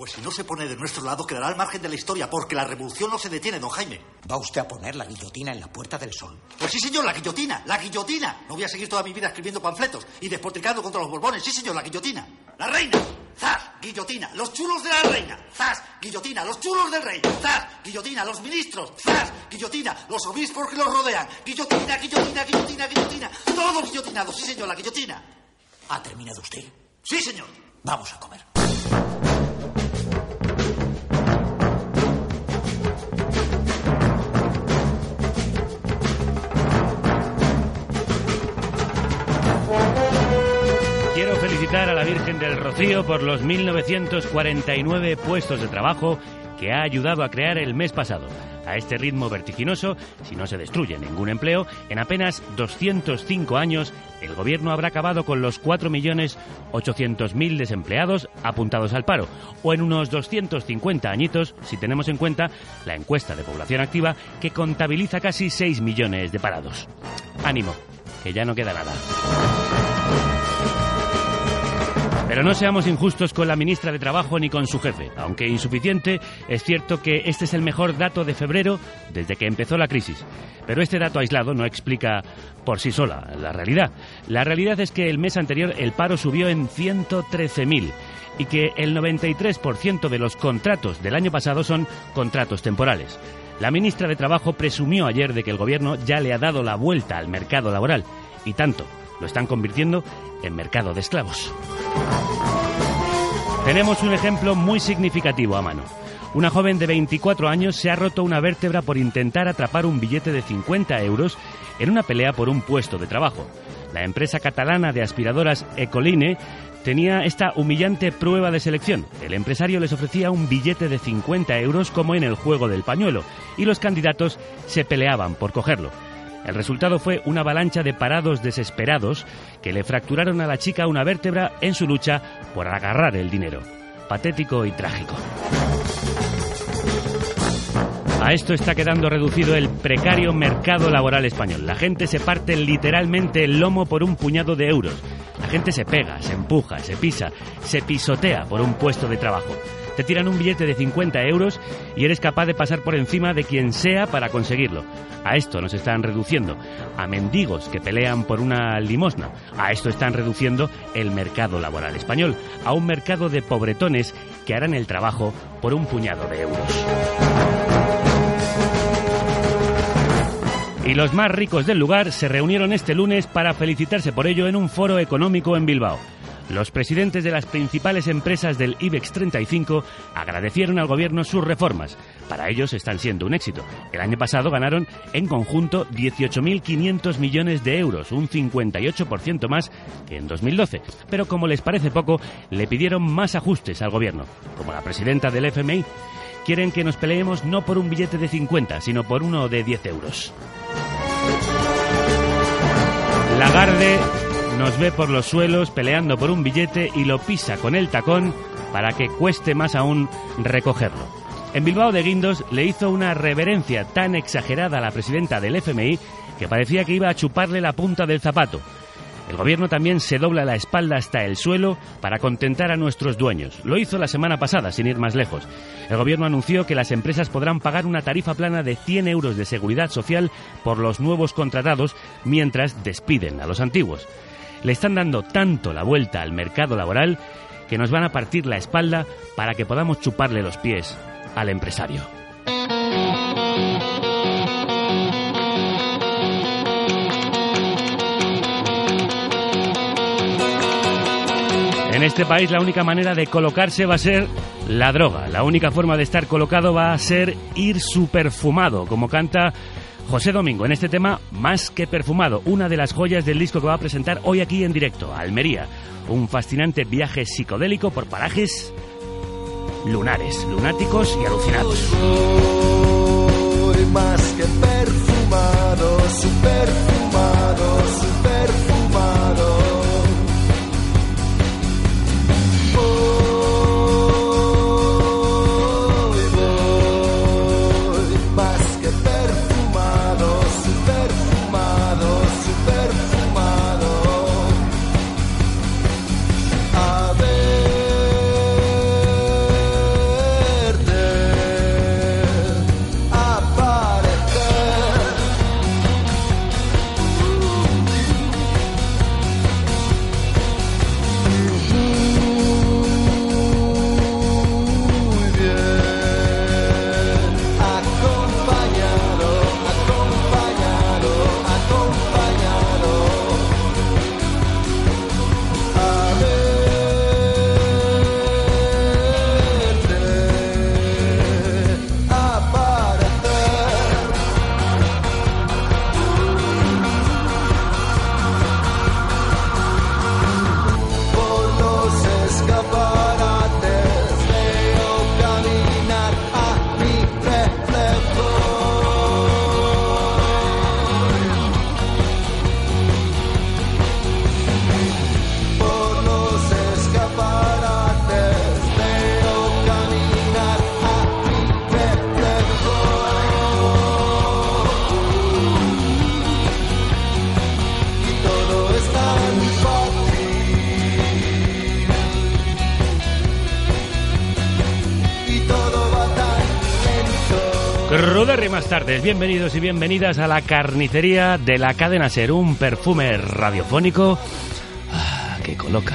Pues si no se pone de nuestro lado, quedará al margen de la historia, porque la revolución no se detiene, don Jaime. ¿Va usted a poner la guillotina en la Puerta del Sol? Pues sí, señor, la guillotina, la guillotina. No voy a seguir toda mi vida escribiendo panfletos y despotricando contra los borbones. Sí, señor, la guillotina. La reina. ¡Zas! Guillotina. Los chulos de la reina. ¡Zas! Guillotina. Los chulos del rey. ¡Zas! Guillotina. Los ministros. ¡Zas! Guillotina. Los obispos que los rodean. Guillotina, guillotina, guillotina, guillotina. Todos guillotinados. Sí, señor, la guillotina. ¿Ha terminado usted? Sí, señor. Vamos a comer. Felicitar a la Virgen del Rocío por los 1949 puestos de trabajo que ha ayudado a crear el mes pasado. A este ritmo vertiginoso, si no se destruye ningún empleo, en apenas 205 años el gobierno habrá acabado con los 4.800.000 desempleados apuntados al paro, o en unos 250 añitos, si tenemos en cuenta la encuesta de población activa que contabiliza casi 6 millones de parados. Ánimo, que ya no queda nada. Pero no seamos injustos con la ministra de Trabajo ni con su jefe. Aunque insuficiente, es cierto que este es el mejor dato de febrero desde que empezó la crisis. Pero este dato aislado no explica por sí sola la realidad. La realidad es que el mes anterior el paro subió en 113.000 y que el 93% de los contratos del año pasado son contratos temporales. La ministra de Trabajo presumió ayer de que el gobierno ya le ha dado la vuelta al mercado laboral y tanto lo están convirtiendo en mercado de esclavos. Tenemos un ejemplo muy significativo a mano. Una joven de 24 años se ha roto una vértebra por intentar atrapar un billete de 50 euros en una pelea por un puesto de trabajo. La empresa catalana de aspiradoras Ecoline tenía esta humillante prueba de selección. El empresario les ofrecía un billete de 50 euros como en el juego del pañuelo y los candidatos se peleaban por cogerlo. El resultado fue una avalancha de parados desesperados que le fracturaron a la chica una vértebra en su lucha por agarrar el dinero. Patético y trágico. A esto está quedando reducido el precario mercado laboral español. La gente se parte literalmente el lomo por un puñado de euros. La gente se pega, se empuja, se pisa, se pisotea por un puesto de trabajo. Te tiran un billete de 50 euros y eres capaz de pasar por encima de quien sea para conseguirlo. A esto nos están reduciendo. A mendigos que pelean por una limosna. A esto están reduciendo el mercado laboral español. A un mercado de pobretones que harán el trabajo por un puñado de euros. Y los más ricos del lugar se reunieron este lunes para felicitarse por ello en un foro económico en Bilbao. Los presidentes de las principales empresas del IBEX 35 agradecieron al gobierno sus reformas. Para ellos están siendo un éxito. El año pasado ganaron en conjunto 18.500 millones de euros, un 58% más que en 2012. Pero como les parece poco, le pidieron más ajustes al gobierno. Como la presidenta del FMI, quieren que nos peleemos no por un billete de 50, sino por uno de 10 euros. Lagarde nos ve por los suelos peleando por un billete y lo pisa con el tacón para que cueste más aún recogerlo. En Bilbao de Guindos le hizo una reverencia tan exagerada a la presidenta del FMI que parecía que iba a chuparle la punta del zapato. El gobierno también se dobla la espalda hasta el suelo para contentar a nuestros dueños. Lo hizo la semana pasada, sin ir más lejos. El gobierno anunció que las empresas podrán pagar una tarifa plana de 100 euros de seguridad social por los nuevos contratados mientras despiden a los antiguos. Le están dando tanto la vuelta al mercado laboral que nos van a partir la espalda para que podamos chuparle los pies al empresario. En este país la única manera de colocarse va a ser la droga. La única forma de estar colocado va a ser ir superfumado, como canta José Domingo en este tema Más que perfumado, una de las joyas del disco que va a presentar hoy aquí en directo, Almería. Un fascinante viaje psicodélico por parajes lunares, lunáticos y alucinados. Más que perfumado, superfumado, superfumado. Crudérrimas tardes, bienvenidos y bienvenidas a la carnicería de la cadena Ser, un perfume radiofónico ah, que coloca.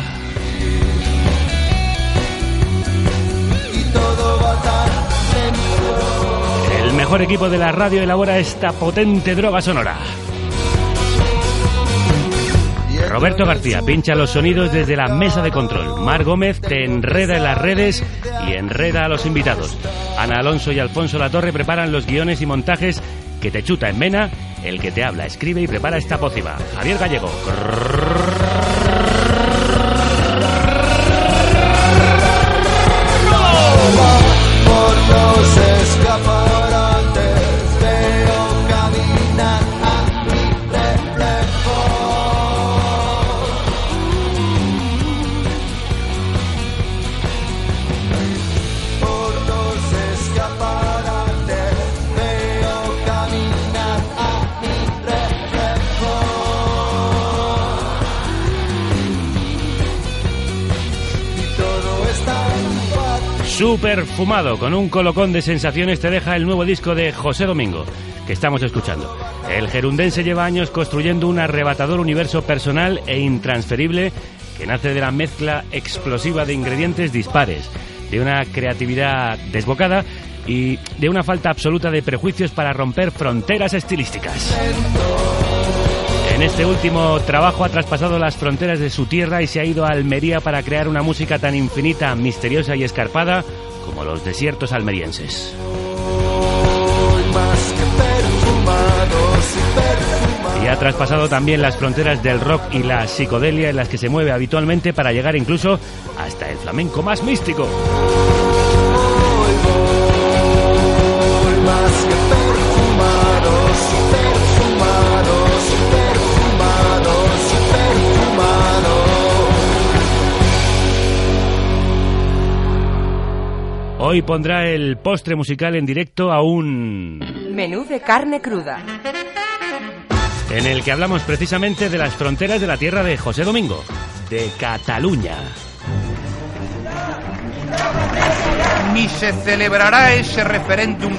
El mejor equipo de la radio elabora esta potente droga sonora. Roberto García pincha los sonidos desde la mesa de control. Mar Gómez te enreda en las redes y enreda a los invitados. Ana Alonso y Alfonso Latorre preparan los guiones y montajes que te chuta en vena el que te habla, escribe y prepara esta pócima. Javier Gallego. Igual. Super fumado, con un colocón de sensaciones te deja el nuevo disco de José Domingo, que estamos escuchando. El gerundense lleva años construyendo un arrebatador universo personal e intransferible que nace de la mezcla explosiva de ingredientes dispares, de una creatividad desbocada y de una falta absoluta de prejuicios para romper fronteras estilísticas. En este último trabajo ha traspasado las fronteras de su tierra y se ha ido a Almería para crear una música tan infinita, misteriosa y escarpada como los desiertos almerienses. Y ha traspasado también las fronteras del rock y la psicodelia en las que se mueve habitualmente para llegar incluso hasta el flamenco más místico. Hoy pondrá el postre musical en directo a un... Menú de carne cruda. en el que hablamos precisamente de las fronteras de la tierra de José Domingo, de Cataluña. ni se celebrará ese referéndum,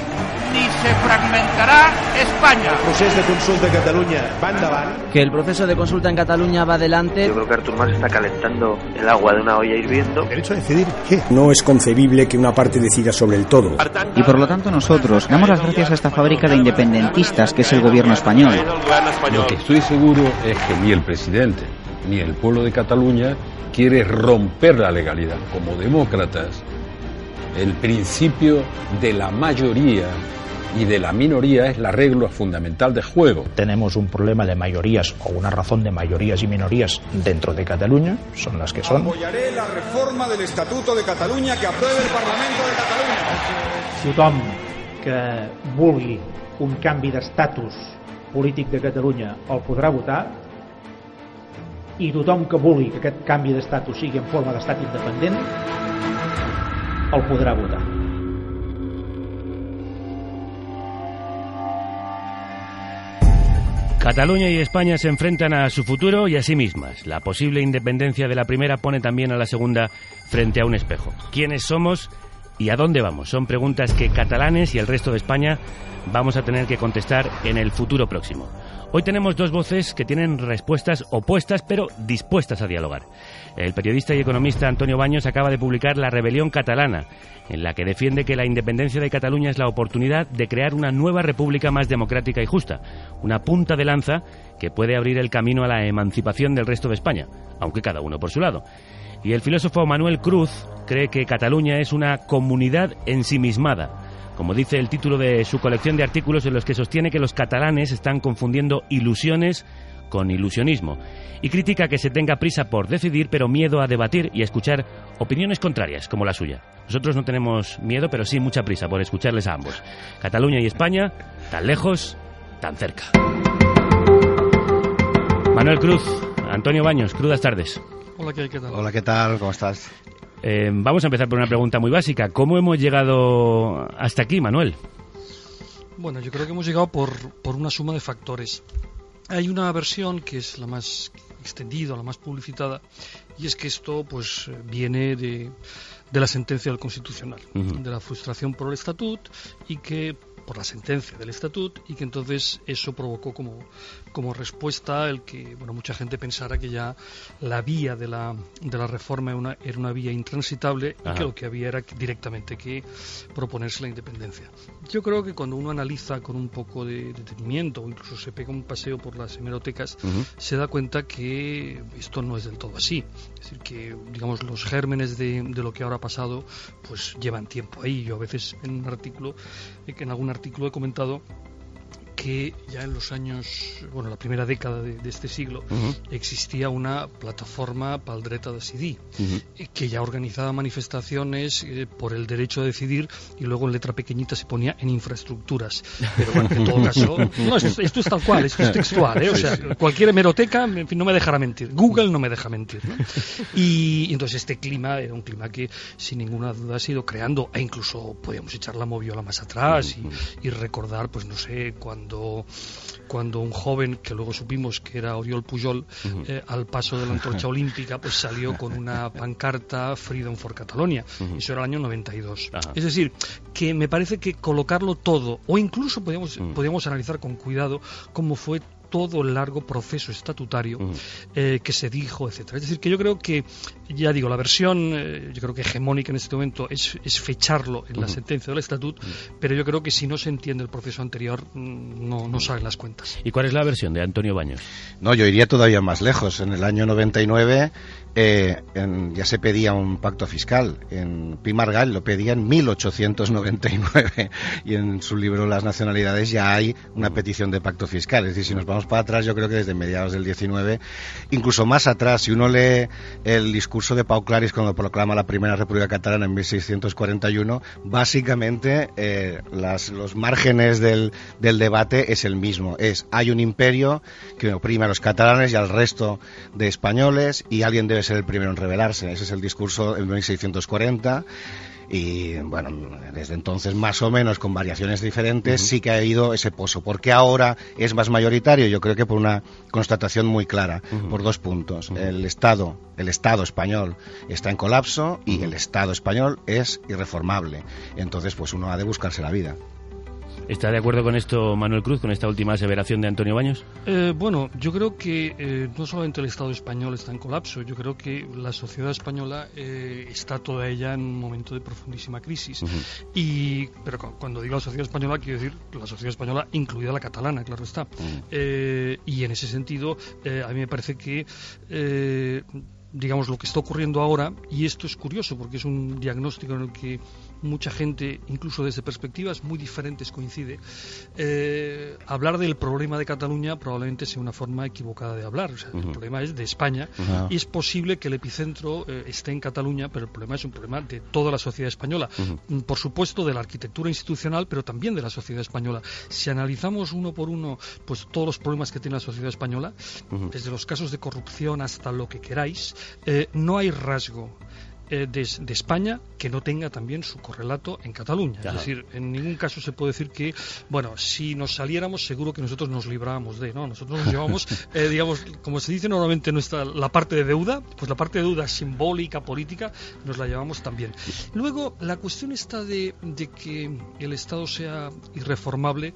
ni se fragmentará España. procés de consulta a Catalunya va endavant. que el proceso de consulta en Cataluña va adelante. Yo creo que Artur Mas está calentando el agua de una olla hirviendo. Derecho a decidir qué. No es concebible que una parte decida sobre el todo. Y por lo tanto nosotros damos las gracias a esta fábrica de independentistas que es el gobierno español. Lo que estoy seguro es que ni el presidente ni el pueblo de Cataluña quiere romper la legalidad. Como demócratas, el principio de la mayoría y de la minoría es la regla fundamental de juego. Tenemos un problema de mayorías o una razón de mayorías y minorías dentro de Cataluña, son las que son. Apoyaré la reforma del Estatuto de Cataluña que apruebe el Parlamento de Cataluña. tothom que vulgui un canvi d'estatus polític de Catalunya el podrà votar i tothom que vulgui que aquest canvi d'estatus sigui en forma d'estat independent el podrà votar. Cataluña y España se enfrentan a su futuro y a sí mismas. La posible independencia de la primera pone también a la segunda frente a un espejo. ¿Quiénes somos y a dónde vamos? Son preguntas que catalanes y el resto de España vamos a tener que contestar en el futuro próximo. Hoy tenemos dos voces que tienen respuestas opuestas pero dispuestas a dialogar. El periodista y economista Antonio Baños acaba de publicar La Rebelión Catalana, en la que defiende que la independencia de Cataluña es la oportunidad de crear una nueva república más democrática y justa, una punta de lanza que puede abrir el camino a la emancipación del resto de España, aunque cada uno por su lado. Y el filósofo Manuel Cruz cree que Cataluña es una comunidad ensimismada, como dice el título de su colección de artículos en los que sostiene que los catalanes están confundiendo ilusiones con ilusionismo y critica que se tenga prisa por decidir pero miedo a debatir y a escuchar opiniones contrarias como la suya. Nosotros no tenemos miedo pero sí mucha prisa por escucharles a ambos. Cataluña y España, tan lejos, tan cerca. Manuel Cruz, Antonio Baños, crudas tardes. Hola, ¿qué, qué tal? Hola, ¿qué tal? ¿Cómo estás? Eh, vamos a empezar por una pregunta muy básica. ¿Cómo hemos llegado hasta aquí, Manuel? Bueno, yo creo que hemos llegado por, por una suma de factores. Hay una versión que es la más extendida, la más publicitada, y es que esto pues viene de, de la sentencia del Constitucional, de la frustración por el estatut y que por la sentencia del estatut y que entonces eso provocó como, como respuesta el que bueno mucha gente pensara que ya la vía de la, de la reforma era una, era una vía intransitable y que lo que había era directamente que proponerse la independencia. Yo creo que cuando uno analiza con un poco de detenimiento o incluso se pega un paseo por las hemerotecas, se da cuenta que esto no es del todo así. Es decir, que digamos los gérmenes de, de lo que ahora ha pasado pues llevan tiempo ahí. Yo a veces en un artículo, eh, en algún artículo he comentado que ya en los años, bueno, la primera década de, de este siglo, Ujú. existía una plataforma Paldreta de CD, Ujú. eh, que ya organizaba manifestaciones eh, por el derecho a decidir y luego en letra pequeñita se ponía en infraestructuras. Pero bueno, en todo caso, no, esto, esto es tal cual, esto es textual, ¿eh? o sea, cualquier hemeroteca en fin, no me dejará mentir, Google no me deja mentir. ¿no? Y, y entonces este clima era un clima que sin ninguna duda ha ido creando, e incluso podíamos echar la moviola más atrás y, y recordar, pues no sé, cuando, cuando un joven, que luego supimos que era Oriol Pujol, eh, al paso de la antorcha olímpica, pues salió con una pancarta Freedom for Catalonia. Ujú. Eso era el año 92. Ajá. Es decir, que me parece que colocarlo todo, o incluso podríamos, Mm. podríamos analizar con cuidado cómo fue todo el largo proceso estatutario eh, que se dijo, etcétera. Es decir, que yo creo que, ya digo, la versión, eh, yo creo que hegemónica en este momento es, es fecharlo en la sentencia del estatut, pero yo creo que si no se entiende el proceso anterior, mm, no, no salen las cuentas. ¿Y cuál es la versión de Antonio Baños? No, yo iría todavía más lejos. En el año 99 eh, en- ya se pedía un pacto fiscal. En Pi Margall lo pedía en 1899 y en su libro Las nacionalidades ya hay una petición de pacto fiscal. Es decir, si nos vamos para atrás, yo creo que desde mediados del 19, incluso más atrás, si uno lee el discurso de Pau Claris cuando proclama la primera República Catalana en 1641, básicamente eh, las- los márgenes del, del debate es el mismo. Es hay un imperio que oprime a los catalanes y al resto de españoles y alguien debe ser el primero en rebelarse. Ese es el discurso en 1640 y bueno, desde entonces más o menos con variaciones diferentes sí que ha habido ese pozo. ¿Por qué ahora es más mayoritario? Yo creo que por una constatación muy clara, por dos puntos. El Estado, el Estado español está en colapso y el Estado español es irreformable. Entonces pues uno ha de buscarse la vida. ¿Está de acuerdo con esto Manuel Cruz, con esta última aseveración de Antonio Baños? Eh, bueno, yo creo que eh, no solamente el Estado español está en colapso, yo creo que la sociedad española eh, está toda ella en un momento de profundísima crisis. y Pero cu- cuando digo la sociedad española, quiero decir la sociedad española, incluida la catalana, claro está. Y en ese sentido, eh, a mí me parece que. eh, digamos lo que está ocurriendo ahora y esto es curioso porque es un diagnóstico en el que mucha gente incluso desde perspectivas muy diferentes coincide. Eh, hablar del problema de Cataluña probablemente sea una forma equivocada de hablar. O sea, el problema es de España y es posible que el epicentro eh, esté en Cataluña pero el problema es un problema de toda la sociedad española. Mm, por supuesto de la arquitectura institucional pero también de la sociedad española. Si analizamos uno por uno pues todos los problemas que tiene la sociedad española desde los casos de corrupción hasta lo que queráis, eh, no hay rasgo eh, de, de España que no tenga también su correlato en Cataluña. Es decir, en ningún caso se puede decir que, bueno, si nos saliéramos seguro que nosotros nos librábamos de, ¿no? Nosotros nos llevamos, eh, digamos, como se dice normalmente nuestra, la parte de deuda, pues la parte de deuda simbólica, política, nos la llevamos también. Luego, la cuestión está de, de que el Estado sea irreformable.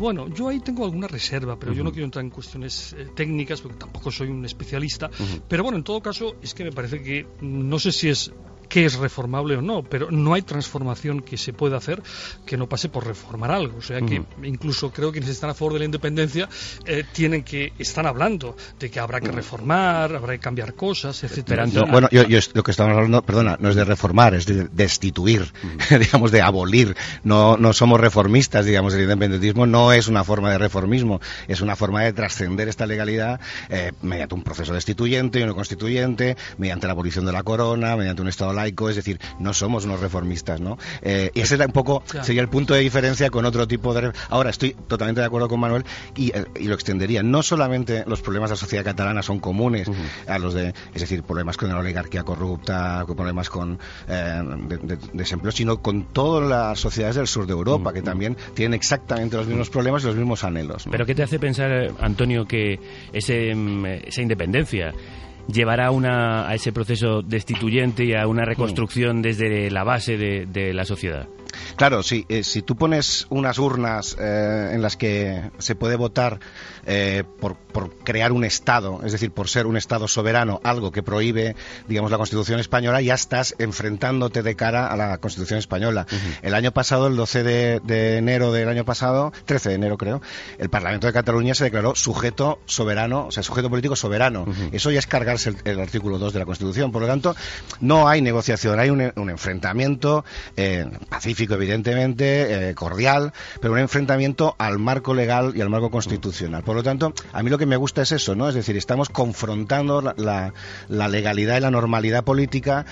Bueno, yo ahí tengo alguna reserva, pero yo no quiero entrar en cuestiones eh, técnicas porque tampoco soy un especialista. Pero bueno, en todo caso, es que me parece que no sé si es que es reformable o no, pero no hay transformación que se pueda hacer que no pase por reformar algo. O sea que incluso creo que quienes están a favor de la independencia eh, tienen que están hablando de que habrá que reformar, habrá que cambiar cosas, etcétera. No, bueno, yo, yo- lo que estamos hablando, perdona, no es de reformar, es de destituir, digamos, de abolir. No, no somos reformistas, digamos, el independentismo no es una forma de reformismo, es una forma de trascender esta legalidad eh, mediante un proceso destituyente y uno constituyente, mediante la abolición de la corona, mediante un Estado laico, es decir, no somos unos reformistas, ¿no? Eh, y ese era un poco, Claro. sería el punto de diferencia con otro tipo de... Ahora, estoy totalmente de acuerdo con Manuel y, eh, y lo extendería. No solamente los problemas de la sociedad catalana son comunes a los de, es decir, problemas con la oligarquía corrupta, problemas con eh, de- de- desempleo, sino con todas las sociedades del sur de Europa, que también tienen exactamente los mismos problemas y los mismos anhelos. ¿no? ¿Pero qué te hace pensar, Antonio, que ese, mm, esa independencia llevará una, a ese proceso destituyente y a una reconstrucción desde la base de, de la sociedad? Claro, sí, eh, si tú pones unas urnas eh, en las que se puede votar eh, por, por crear un Estado, es decir, por ser un Estado soberano, algo que prohíbe, digamos, la Constitución española, ya estás enfrentándote de cara a la Constitución española. El año pasado, el 12 de, de enero del año pasado, 13 de enero creo, el Parlamento de Cataluña se declaró sujeto soberano, o sea, sujeto político soberano. Eso ya es cargarse el, el artículo 2 de la Constitución. Por lo tanto, no hay negociación, hay un, un enfrentamiento eh, pacífico, evidentemente, eh, cordial, pero un enfrentamiento al marco legal y al marco constitucional. Por lo tanto, a mí lo que me gusta es eso, ¿no? Es decir, estamos confrontando la, la- la legalidad y la normalidad política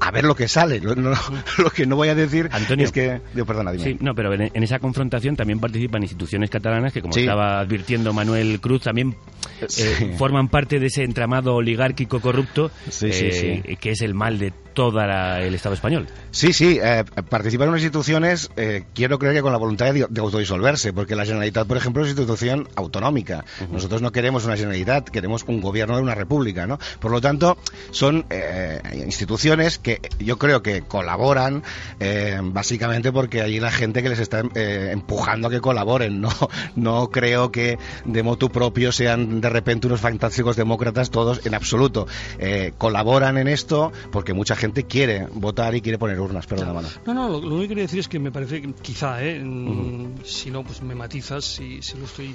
a ver lo que sale. Lo, no- lo que no voy a decir Antonio. es que... Digo, perdona, dime. Sí, no, pero en, en esa confrontación también participan instituciones catalanas que, como Sí. estaba advirtiendo Manuel Cruz, también eh, Sí. forman parte de ese entramado oligárquico corrupto eh, que es el mal de todo el Estado español. Sí, sí, eh, participar en unas instituciones, eh, quiero creer que con la voluntad de, de autodisolverse, porque la Generalitat, por ejemplo, es una institución autonómica. Nosotros no queremos una Generalitat, queremos un gobierno de una república, ¿no? Por lo tanto, son eh, instituciones que yo creo que colaboran, eh, básicamente porque hay la gente que les está eh, empujando a que colaboren, ¿no? No creo que de motu propio sean de repente unos fantásticos demócratas todos, en absoluto. Colaboran en esto porque mucha gente quiere votar y quiere poner urnas, perdona, mano. No, no, lo, lo único que quería decir es que me parece que quizá, ¿eh? Mm, Ujú. si no, pues me matizas si, si lo estoy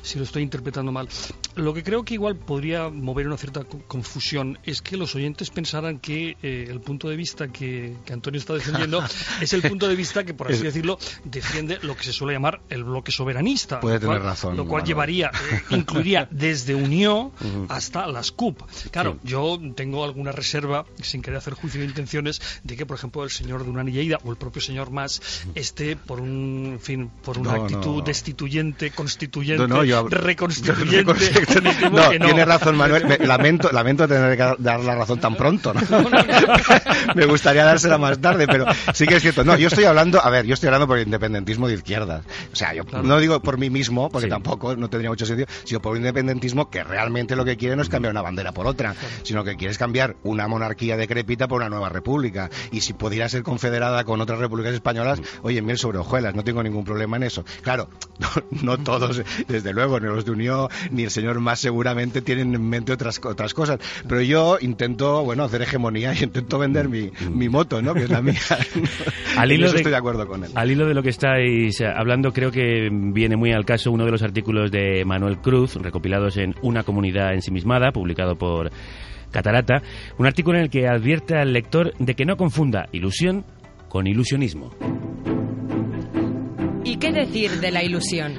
si lo estoy interpretando mal. Lo que creo que igual podría mover una cierta co- confusión es que los oyentes pensaran que eh, el punto de vista que, que Antonio está defendiendo es el punto de vista que, por así decirlo, defiende lo que se suele llamar el bloque soberanista. Puede cual- tener razón, Lo cual Manuel. llevaría, eh, incluiría desde Unió Ujú. hasta las CUP. Claro, Sí. yo tengo alguna reserva, sin querer hacer juicio de intenciones, de que, por ejemplo, el señor Durán y Lleida o el propio señor Mas esté por un, en fin, por una No, actitud no. destituyente, constituyente, yo reconstituyente. que tiene razón Manuel. Me- lamento, lamento tener que dar la razón tan pronto. Me gustaría dársela más tarde, pero sí que es cierto. No, yo estoy hablando, a ver, yo estoy hablando por el independentismo de izquierdas. O sea, yo no digo por mí mismo, porque tampoco no tendría mucho sentido, sino por un independentismo que realmente lo que quiere no es cambiar una bandera por otra, sino que quiere es cambiar una monarquía decrépita por una nueva república. Y si pudiera ser confederada con otras repúblicas españolas, oye, miel sobre hojuelas, no tengo ningún problema en eso. Claro, no, no todos, desde luego, ni los de Unión, ni el señor más seguramente tienen en mente otras, otras cosas. Pero yo intento, bueno, hacer hegemonía y intento vender mi, mi moto, ¿no? Que es la mía. Al En eso de, estoy de acuerdo con él. al hilo de lo que estáis eh, hablando, creo que viene muy al caso uno de los artículos de Manuel Cruz, recopilados en Una comunidad ensimismada, publicado por Catarata, un artículo en el que advierte al lector de que no confunda ilusión con ilusionismo. ¿Y qué decir de la ilusión?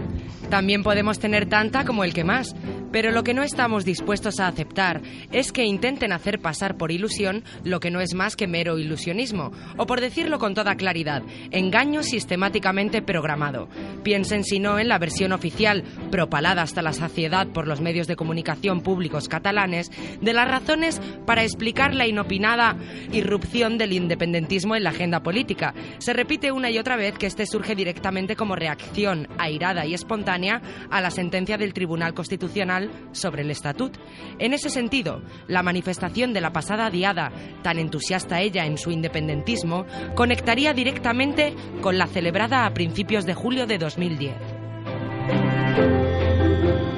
También podemos tener tanta como el que más, pero lo que no estamos dispuestos a aceptar es que intenten hacer pasar por ilusión lo que no es más que mero ilusionismo, o por decirlo con toda claridad, engaño sistemáticamente programado. Piensen si no en la versión oficial, propalada hasta la saciedad por los medios de comunicación públicos catalanes, de las razones para explicar la inopinada irrupción del independentismo en la agenda política. Se repite una y otra vez que este surge directamente como reacción airada y espontánea a la sentencia del Tribunal Constitucional sobre el Estatut. En ese sentido, la manifestación de la pasada diada, tan entusiasta ella en su independentismo, conectaría directamente con la celebrada a principios de julio de 2010.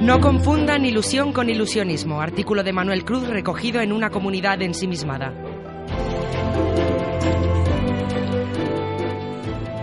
No confundan ilusión con ilusionismo, artículo de Manuel Cruz recogido en una comunidad ensimismada.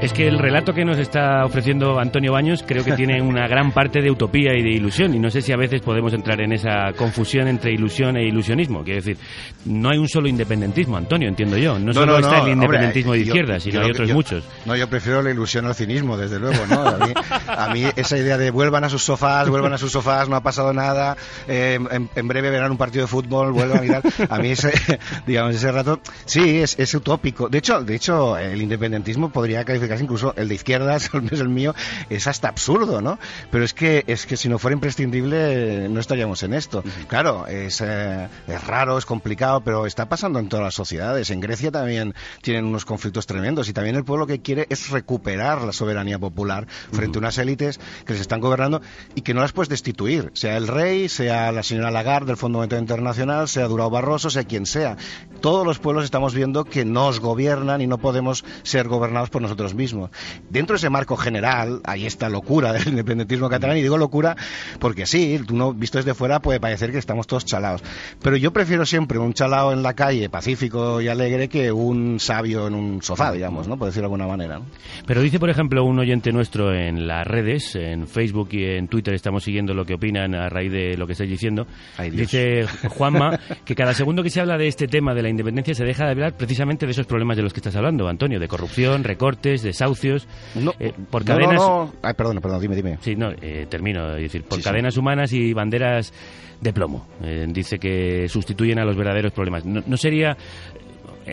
Es que el relato que nos está ofreciendo Antonio Baños creo que tiene una gran parte de utopía y de ilusión y no sé si a veces podemos entrar en esa confusión entre ilusión e ilusionismo. Quiero decir, no hay un solo independentismo, Antonio, entiendo yo. No, solo está el hombre, independentismo de izquierda, yo sino hay otros yo- muchos. No, yo prefiero la ilusión al cinismo, desde luego, ¿no? A mí, a mí esa idea de vuelvan a sus sofás, vuelvan a sus sofás, no ha pasado nada, eh, en, en breve verán un partido de fútbol, vuelvan y tal. A mí ese, digamos, ese rato, sí, es, es utópico. De hecho, de hecho, el independentismo podría calificarse incluso el de izquierdas, al menos el mío, es hasta absurdo, ¿no? Pero es que, es que si no fuera imprescindible, no estaríamos en esto. Claro, es, eh, es raro, es complicado, pero está pasando en todas las sociedades. En Grecia también tienen unos conflictos tremendos y también el pueblo que quiere es recuperar la soberanía popular frente a unas élites que les están gobernando y que no las puedes destituir, sea el rey, sea la señora Lagarde del Fondo Monetario Internacional, sea Durao Barroso, sea quien sea. Todos los pueblos estamos viendo que nos gobiernan y no podemos ser gobernados por nosotros mismos. Mismos. Dentro de ese marco general, hay esta locura del independentismo catalán, y digo locura porque sí, tú no, visto desde fuera puede parecer que estamos todos chalados. Pero yo prefiero siempre un chalao en la calle, pacífico y alegre, que un sabio en un sofá, digamos, ¿no? Por decirlo de alguna manera. ¿no? Pero dice, por ejemplo, un oyente nuestro en las redes, en Facebook y en Twitter, estamos siguiendo lo que opinan a raíz de lo que estáis diciendo. dice Juanma que cada segundo que se habla de este tema de la independencia se deja de hablar precisamente de esos problemas de los que estás hablando, Antonio, de corrupción, recortes, desahucios, eh, por No, cadenas... no, no. Ay, perdón, perdón, dime, dime. Sí, no, eh, termino. Es decir, por Sí, sí. cadenas humanas y banderas de plomo. Eh, dice que sustituyen a los verdaderos problemas. No, no sería.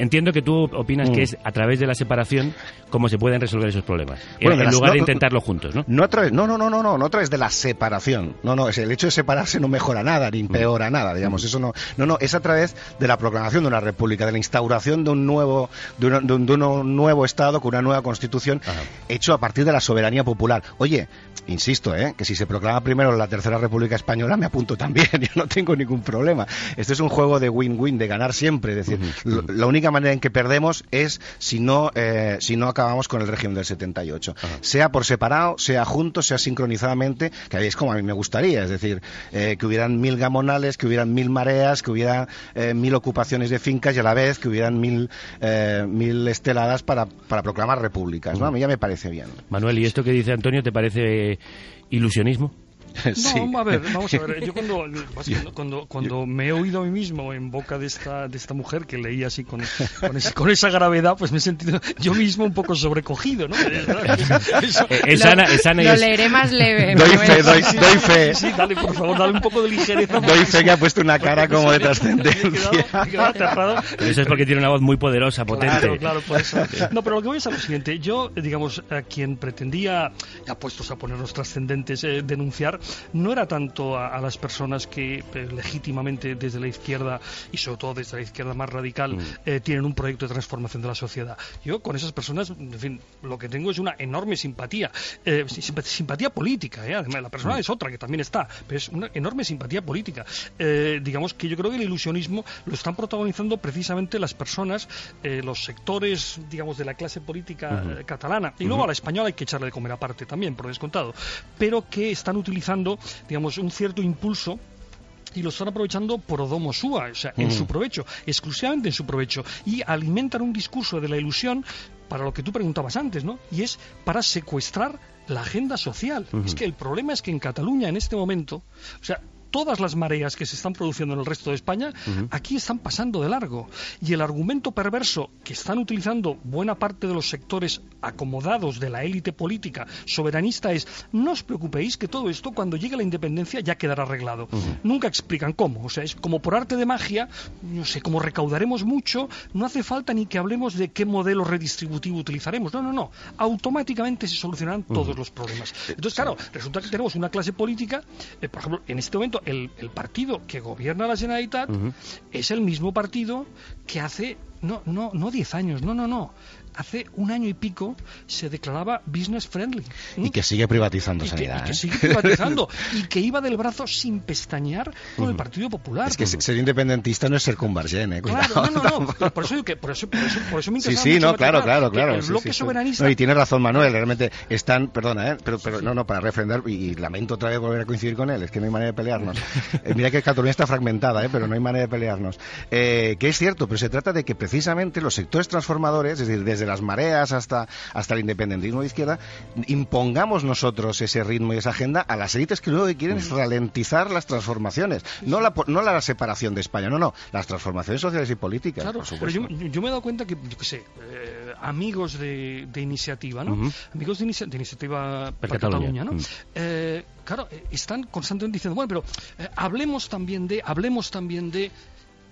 Entiendo que tú opinas Mm. que es a través de la separación cómo se pueden resolver esos problemas. Bueno, en las- lugar de no, intentarlo juntos, ¿no? No a través, no, no, no, no, no, no a través de la separación. No, no, es el hecho de separarse no mejora nada, Mm. ni empeora nada, digamos. Eso no, no, no, es a través de la proclamación de una república, de la instauración de un nuevo, de, una- de un, de un nuevo Estado con una nueva constitución hecho a partir de la soberanía popular. Oye, insisto, ¿eh? que si se proclama primero la tercera república española, me apunto también, yo no tengo ningún problema. Este es un juego de win-win, de ganar siempre. Es decir, lo- la única manera en que perdemos es si no, eh, si no acabamos con el régimen del 78. Sea por separado, sea juntos, sea sincronizadamente, que ahí es como a mí me gustaría. Es decir, eh, que hubieran mil gamonales, que hubieran mil mareas, que hubiera eh, mil ocupaciones de fincas y a la vez que hubieran mil, eh, mil esteladas para, para proclamar repúblicas. ¿no? A mí ya me parece bien. Manuel, ¿y esto que dice Antonio te parece ilusionismo? No, a ver, vamos a ver. Yo cuando, cuando, cuando, me he oído a mí mismo en boca de esta, de esta mujer que leí así con, con, ese- con esa gravedad, pues me he sentido yo mismo un poco sobrecogido, ¿no? Eso- Eh, es sana- es sana y Lo es- leeré más leve. Doy fe, doy, Sí, doy sí, fe. Sí, dale, por favor, dale un poco de ligereza. Doy fe que ha puesto una cara como de trascendencia. Quedado eso es porque tiene una voz muy poderosa, potente. Claro, claro, por eso. No, pero lo que voy es a lo siguiente. Yo, eh, digamos, a quien pretendía, ya puestos a ponernos trascendentes, eh, denunciar, no era tanto a, a las personas que eh, legítimamente desde la izquierda y sobre todo desde la izquierda más radical eh, tienen un proyecto de transformación de la sociedad. Yo con esas personas, en fin, lo que tengo es una enorme simpatía, eh, simp- simpatía política, además la persona es otra que también está, pero es una enorme simpatía política. Digamos que yo creo que el ilusionismo lo están protagonizando precisamente las personas, los sectores, digamos, de la clase política catalana, y luego a la española hay que echarle de comer aparte también, por descontado, pero que están utilizando, digamos, un cierto impulso y lo están aprovechando por domo sua, o sea, en su provecho, exclusivamente en su provecho, y alimentan un discurso de la ilusión para lo que tú preguntabas antes, ¿no? Y es para secuestrar la agenda social. Es que el problema es que en Cataluña en este momento, o sea, todas las mareas que se están produciendo en el resto de España, aquí están pasando de largo. Y el argumento perverso que están utilizando buena parte de los sectores acomodados de la élite política soberanista es, no os preocupéis que todo esto cuando llegue la independencia ya quedará arreglado. Nunca explican cómo. O sea, es como por arte de magia, no sé, como recaudaremos mucho, no hace falta ni que hablemos de qué modelo redistributivo utilizaremos. No, no, no. Automáticamente se solucionarán todos los problemas. Entonces, claro, resulta que tenemos una clase política, eh, por ejemplo, en este momento el, el partido que gobierna la Generalitat es el mismo partido que hace no no no 10 años, no, no, no. Hace un año y pico se declaraba business friendly. ¿Mm? Y que sigue privatizando Y que, sanidad. y que ¿eh? sigue privatizando y que iba del brazo sin pestañear con el Partido Popular. Es que se- ser independentista no es ser convergent, ¿eh? Claro, no, no, no. Por eso, que, por eso, por eso, por eso me Sí, interesa sí, mucho no, claro, claro, que claro. El sí, bloque sí, sí. soberanista No, y tiene razón Manuel, realmente están, perdona, ¿eh? pero, pero no, no, para refrendar, y, lamento otra vez volver a coincidir con él, es que no hay manera de pelearnos. Eh, mira que Cataluña está fragmentada, ¿eh? pero no hay manera de pelearnos. Eh, que es cierto, pero se trata de que precisamente los sectores transformadores, es decir, desde las mareas hasta, hasta el independentismo de izquierda, impongamos nosotros ese ritmo y esa agenda a las élites que luego que quieren es ralentizar las transformaciones, no la, no la separación de España, no, no, las transformaciones sociales y políticas, Claro, por pero supuesto. yo, yo me he dado cuenta que, yo qué sé, eh, amigos de, de iniciativa, ¿no? Amigos de, inicia- de iniciativa para Cataluña, Cataluña, ¿no? mm. Eh, claro, eh, están constantemente diciendo, bueno, pero eh, hablemos también de, hablemos también de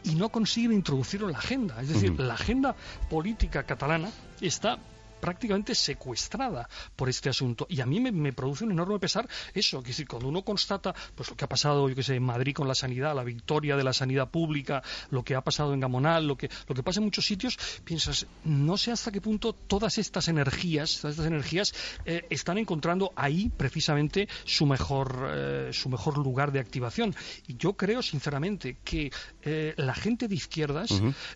y no consiguen introducirlo en la agenda. Es decir, la agenda política catalana está prácticamente secuestrada por este asunto. Y a mí me, me produce un enorme pesar eso, que es decir, cuando uno constata pues lo que ha pasado, yo que sé, en Madrid con la sanidad, la victoria de la sanidad pública, lo que ha pasado en Gamonal, lo que lo que pasa en muchos sitios, piensas, no sé hasta qué punto todas estas energías, todas estas energías eh, están encontrando ahí precisamente su mejor eh, su mejor lugar de activación. Y yo creo sinceramente que eh, la gente de izquierdas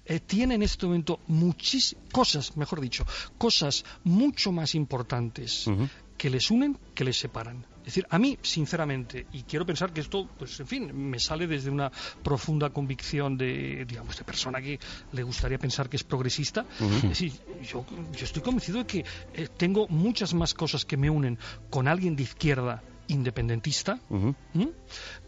eh, tiene en este momento muchísimas cosas, mejor dicho, cosas cosas mucho más importantes que les unen que les separan. Es decir, a mí, sinceramente, y quiero pensar que esto, pues, en fin, me sale desde una profunda convicción de, digamos, de persona que le gustaría pensar que es progresista. Es decir, yo, yo estoy convencido de que eh, tengo muchas más cosas que me unen con alguien de izquierda independentista.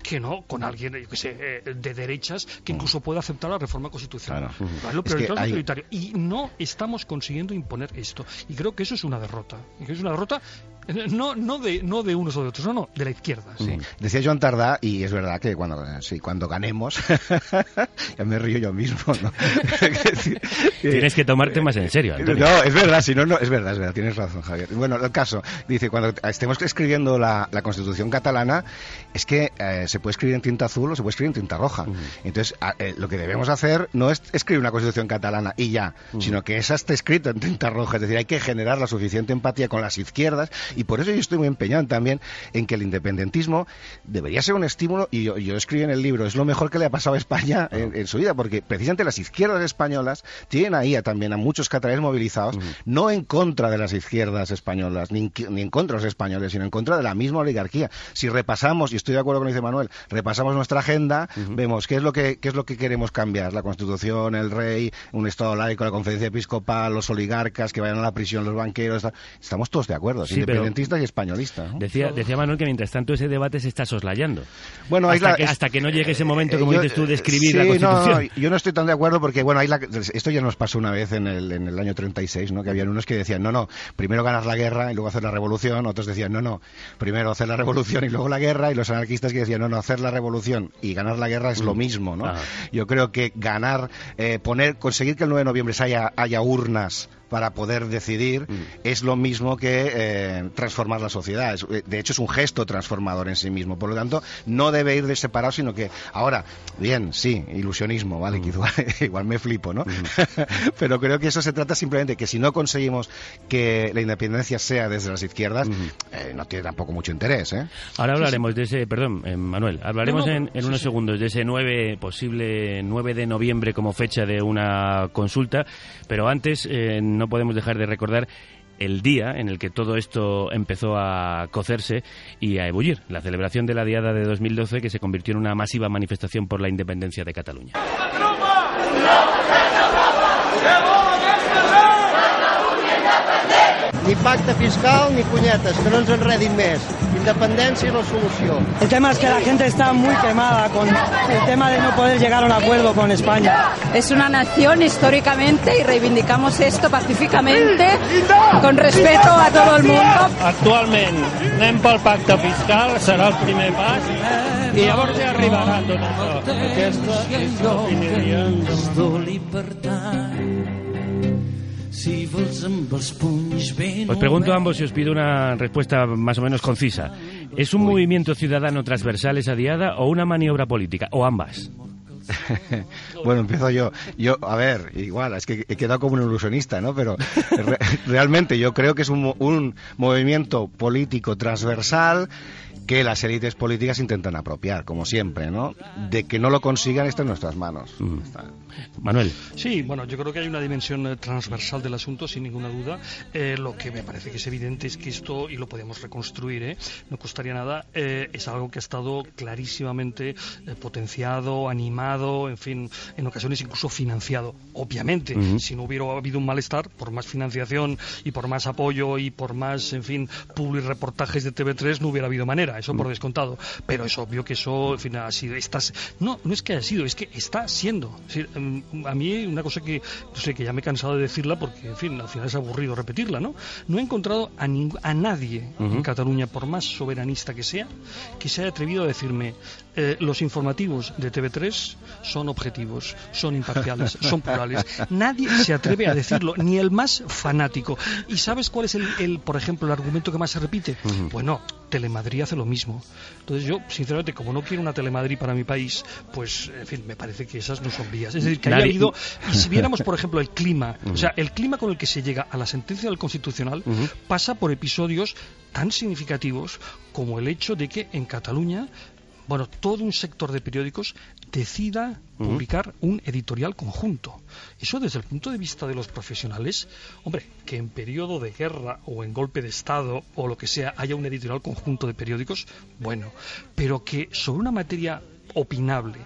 Que no con alguien yo qué sé, eh, de derechas que incluso pueda aceptar la reforma constitucional. ¿Vale? Lo Es que prioritario es hay- prioritario. Y no estamos consiguiendo imponer esto. Y creo que eso es una derrota. Y que es una derrota eh, no, no, de, no de unos o de otros, no, no, de la izquierda. sí. Decía Joan Tardá, y es verdad que cuando, sí, cuando ganemos, ya me río yo mismo, ¿no? Que- Tienes que tomarte más en serio, Antonio. No, es verdad, si no, no, es verdad, es verdad, tienes razón, Javier. Bueno, el caso, dice, cuando estemos escribiendo la, la Constitución catalana, es que eh, se puede escribir en tinta azul o se puede escribir en tinta roja. Entonces, a- eh, lo que debemos hacer no es escribir una Constitución catalana y ya, sino que esa esté escrita en tinta roja. Es decir, hay que generar la suficiente empatía con las izquierdas y por eso yo estoy muy empeñado también en que el independentismo debería ser un estímulo y yo, yo escribí en el libro, es lo mejor que le ha pasado a España en, en su vida, porque precisamente las izquierdas españolas tienen ahí a, también a muchos catalanes movilizados, no en contra de las izquierdas españolas, ni, en- ni en contra de los españoles, sino en contra de la misma oligarquía. Si repasamos, y estoy de acuerdo con lo que dice Manuel, repasamos nuestra agenda, vemos qué es lo que qué es lo que queremos cambiar, la Constitución, el rey, un Estado laico, la conferencia episcopal, los oligarcas que vayan a la prisión, los banqueros, estamos todos de acuerdo, Sí, pero- independentistas y españolistas. ¿no? Decía, decía Manuel que mientras tanto ese debate se está soslayando. Bueno, hasta, la- que, hasta que no llegue ese momento, como Eh, yo- dices tú, de escribir sí, la Constitución. no, yo no estoy tan de acuerdo porque, bueno, ahí la- esto ya nos pasó una vez en el, en el año 36, ¿no? Que habían unos que decían, no, no, primero ganar la guerra y luego hacer la revolución. Otros decían, no, no, primero hacer la revolución y luego la guerra. Y los anarquistas que decían, no, hacer la revolución y ganar la guerra es lo mismo, ¿no? Ajá. Yo creo que ganar, eh, poner, conseguir que el 9 de noviembre haya, haya urnas para poder decidir es lo mismo que eh, transformar la sociedad. Es- eh, de hecho, es un gesto transformador en sí mismo. Por lo tanto, no debe ir de separado, sino que ahora, bien, sí, ilusionismo, ¿vale? Que igual, igual me flipo, ¿no? Pero creo que eso se trata simplemente que si no conseguimos que la independencia sea desde las izquierdas, eh, no tiene tampoco mucho interés, ¿eh? Ahora hablaremos de ese, perdón, eh, Manuel, hablaremos No, no, en, en sí, unos sí. segundos de ese 9, posible 9 de noviembre como fecha de una consulta, pero antes eh, no podemos dejar de recordar el día en el que todo esto empezó a cocerse y a ebullir, la celebración de la Diada de 2012 que se convirtió en una masiva manifestación por la independencia de Cataluña. Ni fiscal ni punyetes, que no ens enredin més. Independència és la solució. El tema es que la gente está muy quemada con el tema de no poder llegar a un acuerdo con España. Es una nación históricamente y reivindicamos esto pacíficamente, con respeto a todo el mundo. Actualment anem pel pacte fiscal, serà el primer pas, i llavors ja arribarà tot això. Aquesta és l'opinió. Os pregunto a ambos y os pido una respuesta más o menos concisa. ¿Es un movimiento ciudadano transversal esa diada o una maniobra política? ¿O ambas? Bueno, empiezo yo. Yo, a ver, igual, es que he quedado como un ilusionista, ¿no? Pero re- realmente yo creo que es un, un movimiento político transversal que las élites políticas intentan apropiar, como siempre, ¿no? De que no lo consigan está en nuestras manos. Está- Manuel. Sí, bueno, yo creo que hay una dimensión eh, transversal del asunto, sin ninguna duda. Eh, lo que me parece que es evidente es que esto, y lo podemos reconstruir, ¿eh? no costaría nada, eh, es algo que ha estado clarísimamente eh, potenciado, animado, en fin, en ocasiones incluso financiado. Obviamente, si no hubiera habido un malestar, por más financiación y por más apoyo y por más, en fin, public reportajes de TV3, no hubiera habido manera, eso por descontado. Pero es obvio que eso, en fin, ha sido, está, no, no es que haya sido, es que está siendo. Es decir, em, a mí una cosa que, no sé, que ya me he cansado de decirla porque, en fin, al final es aburrido repetirla, ¿no? No he encontrado a, a nadie en. Cataluña, por más soberanista que sea, que se haya atrevido a decirme eh, los informativos de TV3 son objetivos, son imparciales, son plurales. Nadie se atreve a decirlo, ni el más fanático. ¿Y sabes cuál es el, el, por ejemplo, el argumento que más se repite? Bueno, Telemadrid hace lo mismo. Entonces yo, sinceramente, como no quiero una Telemadrid para mi país, pues, en fin, me parece que esas no son vías. Es decir, que haya Nadie- habido... Y si viéramos, por ejemplo, el clima, o sea, el clima con el que se llega a la sentencia del Constitucional pasa por episodios tan significativos como el hecho de que en Cataluña bueno, todo un sector de periódicos decida publicar un editorial conjunto. Eso desde el punto de vista de los profesionales, hombre, que en periodo de guerra o en golpe de Estado o lo que sea haya un editorial conjunto de periódicos, bueno, pero que sobre una materia opinable,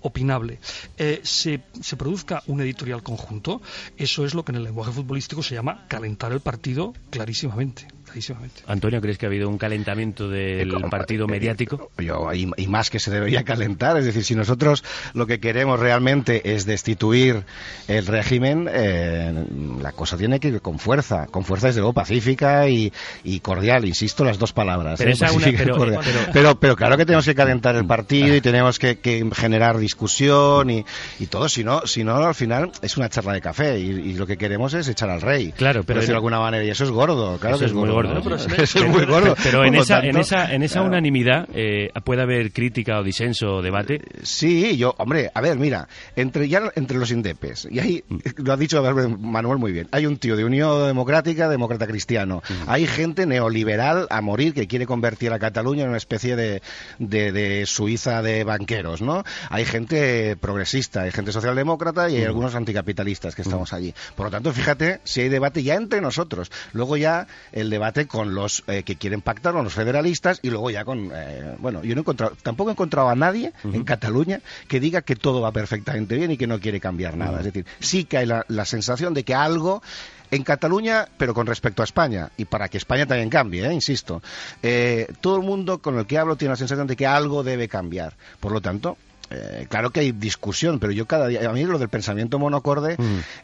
opinable, eh, se, se produzca un editorial conjunto, eso es lo que en el lenguaje futbolístico se llama calentar el partido clarísimamente. Clarísimamente. Antonio, ¿crees que ha habido un calentamiento del partido mediático? Yo, y, y más que se debería calentar. Es decir, si nosotros lo que queremos realmente es destituir el régimen, eh, la cosa tiene que ir con fuerza. Con fuerza, desde luego, pacífica y, y cordial. Insisto, las dos palabras. Pero ¿eh? una- Pacífica y pero- cordial. pero- pero, pero claro que tenemos que calentar el partido y tenemos que, que generar discusión y, y todo. Si no, si no, al final es una charla de café y, y lo que queremos es echar al rey. Claro, pero Por decirlo en- de alguna manera. Y eso es gordo. Claro Eso que es muy gordo. ¿no? Pero Eso es muy gordo. Pero en esa, tanto, en esa, en esa claro. unanimidad eh, puede haber crítica o disenso o debate. Sí, yo, hombre, a ver, mira, entre ya entre los indepes, y ahí lo ha dicho Manuel muy bien, hay un tío de Unión Democrática, demócrata cristiano, hay gente neoliberal a morir que quiere convertir a Cataluña en una especie de, de, de Suiza de banqueros, ¿no? Hay gente progresista, hay gente socialdemócrata y hay algunos anticapitalistas que estamos allí. Por lo tanto, fíjate si hay debate ya entre nosotros. Luego ya el debate con los eh, que quieren pactar, con los federalistas, y luego ya con, eh, bueno, yo no he encontrado, tampoco he encontrado a nadie en Cataluña que diga que todo va perfectamente bien y que no quiere cambiar nada. Es decir, sí que hay la, la sensación de que algo en Cataluña, pero con respecto a España, y para que España también cambie, ¿eh? insisto, eh, todo el mundo con el que hablo tiene la sensación de que algo debe cambiar. Por lo tanto, eh, claro que hay discusión, pero yo cada día, a mí lo del pensamiento monocorde,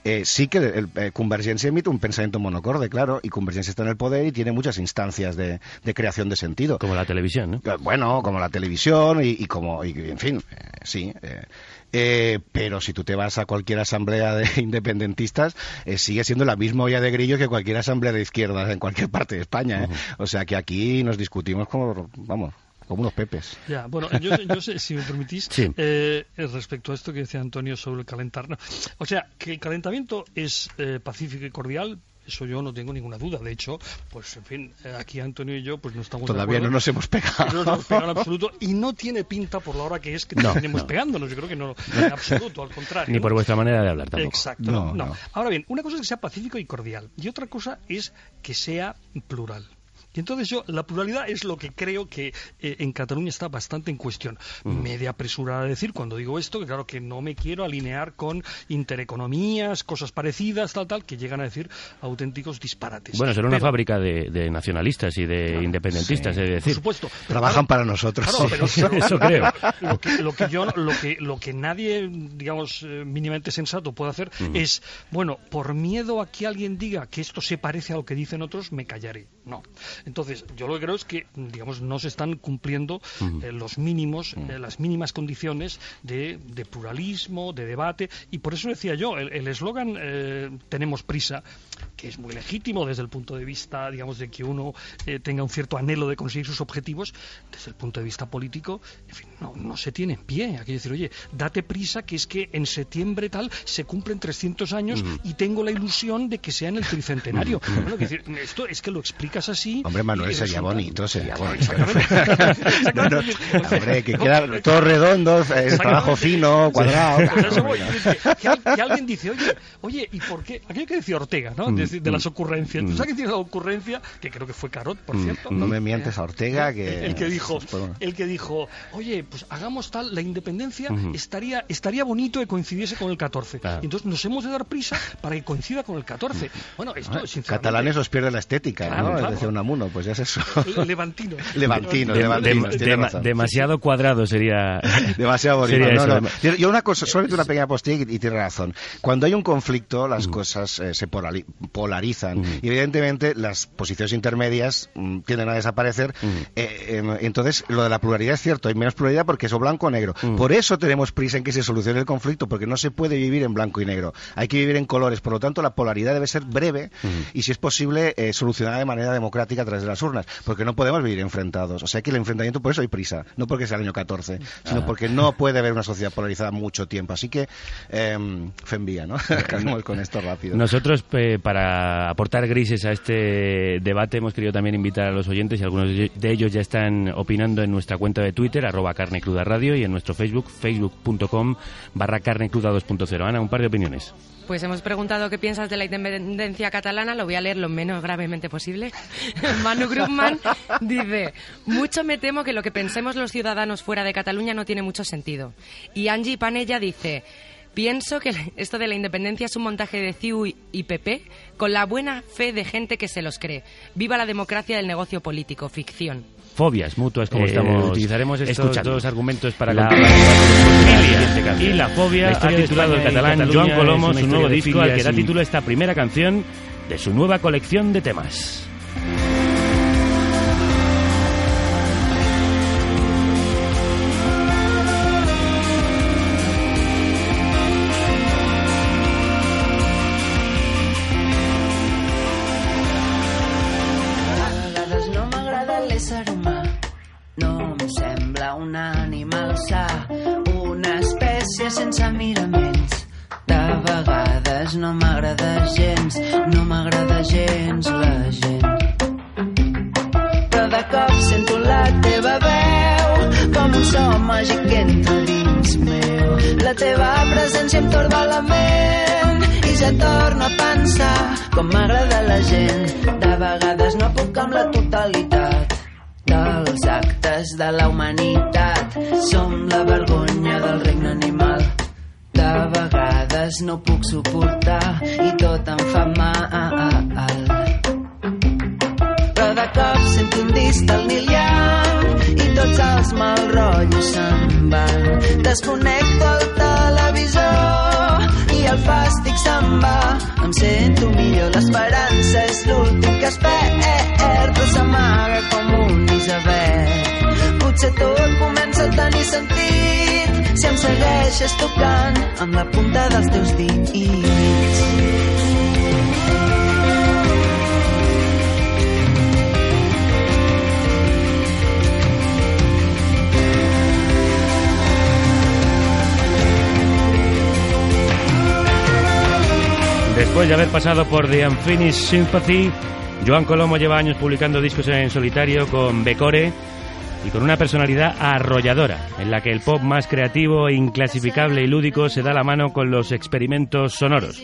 eh, sí que el, eh, Convergencia emite un pensamiento monocorde, claro, y Convergencia está en el poder y tiene muchas instancias de, de creación de sentido. Como la televisión, ¿no? Eh, Bueno, como la televisión y, y como, y, en fin, eh, sí. eh, eh, pero si tú te vas a cualquier asamblea de independentistas, sigue siendo la misma olla de grillo que cualquier asamblea de izquierdas en cualquier parte de España. ¿eh? O sea que aquí nos discutimos como, vamos, como unos pepes. Ya, bueno, yo, yo sé, si me permitís, Sí. eh, respecto a esto que decía Antonio sobre el calentar. no. O sea, que el calentamiento es eh, pacífico y cordial, eso yo no tengo ninguna duda. De hecho, pues en fin, eh, aquí Antonio y yo pues no estamos de Todavía acuerdo. no nos hemos pegado. No nos hemos pegado en absoluto y no tiene pinta por la hora que es que No, terminemos no. pegándonos. Yo creo que no, en absoluto, al contrario. Ni por vuestra manera de hablar tampoco. Exacto. No. Ahora bien, una cosa es que sea pacífico y cordial y otra cosa es que sea plural. Y entonces yo, la pluralidad es lo que creo que eh, en Cataluña está bastante en cuestión. Me he de apresurar a decir cuando digo esto, que claro que no me quiero alinear con intereconomías, cosas parecidas, tal, tal, que llegan a decir auténticos disparates. Bueno, será una Pero- fábrica de, de nacionalistas y de independentistas, sí. de decir. Por supuesto. Trabajan para nosotros. Claro, pero, pero- Eso creo. Lo que, lo que yo, lo que, lo que nadie, digamos, eh, mínimamente sensato puede hacer Ujú. es, bueno, por miedo a que alguien diga que esto se parece a lo que dicen otros, me callaré. No. Entonces, yo lo que creo es que, digamos, no se están cumpliendo eh, los mínimos, eh, las mínimas condiciones de, de pluralismo, de debate, y por eso decía yo, el eslogan eh, tenemos prisa, que es muy legítimo desde el punto de vista, digamos, de que uno eh, tenga un cierto anhelo de conseguir sus objetivos, desde el punto de vista político, en fin, no, no se tiene en pie. Hay que decir, oye, date prisa, que es que en septiembre tal se cumplen 300 años y tengo la ilusión de que sea en el tricentenario. Bueno, que decir, esto es que lo explicas así. Hombre, Manuel, sería bonito, sería bonito. No, no, hombre, que queda todo redondo, eh, trabajo fino, cuadrado. Pues voy. Es que, que al- que alguien dice, oye, oye, ¿y por qué? Aquello que decía Ortega, ¿no? Mm, De, de las mm, ocurrencias. ¿Tú mm. sabes que tiene la ocurrencia? Que creo que fue Carot, por cierto. No me mientes a Ortega, que... El, que dijo, Bueno. el que dijo, oye, pues hagamos tal, la independencia estaría, estaría bonito que coincidiese con el 14. Claro. Y entonces nos hemos de dar prisa para que coincida con el 14. Bueno, esto, sinceramente... Catalanes os pierde la estética, Claro, ¿no? claro. Decía Pues ya es eso. Levantino. Levantino, Levantino, demasiado cuadrado sería. Demasiado bonito. sería no, eso. no. Yo una cosa, solamente una pequeña postilla y, y tiene razón. Cuando hay un conflicto, las cosas eh, se polari- polarizan. Y evidentemente las posiciones intermedias mm, tienden a desaparecer. Eh, em, entonces, lo de la pluralidad es cierto, hay menos pluralidad porque es o blanco o negro. Por eso tenemos prisa en que se solucione el conflicto, porque no se puede vivir en blanco y negro. Hay que vivir en colores. Por lo tanto, la polaridad debe ser breve y, si es posible, eh, solucionada de manera democrática a de las urnas, porque no podemos vivir enfrentados. O sea que el enfrentamiento, por eso hay prisa, no porque sea el año 14, sino Ah. porque no puede haber una sociedad polarizada mucho tiempo. Así que, eh, Fenvía, ¿no? Acabemos con esto rápido. Nosotros, eh, para aportar grises a este debate, hemos querido también invitar a los oyentes y algunos de de ellos ya están opinando en nuestra cuenta de Twitter, arroba carne cruda radio, y en nuestro Facebook, facebook.com barra carne cruda 2.0. Ana, un par de opiniones. Pues hemos preguntado qué piensas de la independencia catalana, lo voy a leer lo menos gravemente posible. Manu Grumman dice, mucho me temo que lo que pensemos los ciudadanos fuera de Cataluña no tiene mucho sentido. Y Angie Panella dice, pienso que esto de la independencia es un montaje de CIU y PP con la buena fe de gente que se los cree. Viva la democracia del negocio político, ficción. Fobias mutuas, como Eh, estamos utilizaremos estos escuchando. dos argumentos para La- la y la fobia La ha titulado el catalán Joan es Colomo su nuevo disco al que da título esta primera canción de su nueva colección de temas. No m'agrada gens, no m'agrada gens la gent. Però de cop sento la teva veu com un so màgic que entra dins meu. La teva presència em torba la ment i ja torno a pensar com m'agrada la gent. De vegades no puc amb la totalitat dels actes de la humanitat. Som la vergonya del regne animal. De vegades no puc suportar i tot em fa mal. Però de cop sento un disc del Young i tots els mal rotllos se'n van. Desconnecto el televisor i el fàstic se'n va. Em sento millor, l'esperança és l'últim que es perd, s'amaga com un iceberg. Potser tot comença a tenir sentit si em segueixes tocant amb la punta dels teus dits. Después de haber pasado por The Unfinished Sympathy, Joan Colomo lleva años publicando discos en solitario con Becore y con una personalidad arrolladora, en la que el pop más creativo, inclasificable y lúdico se da la mano con los experimentos sonoros.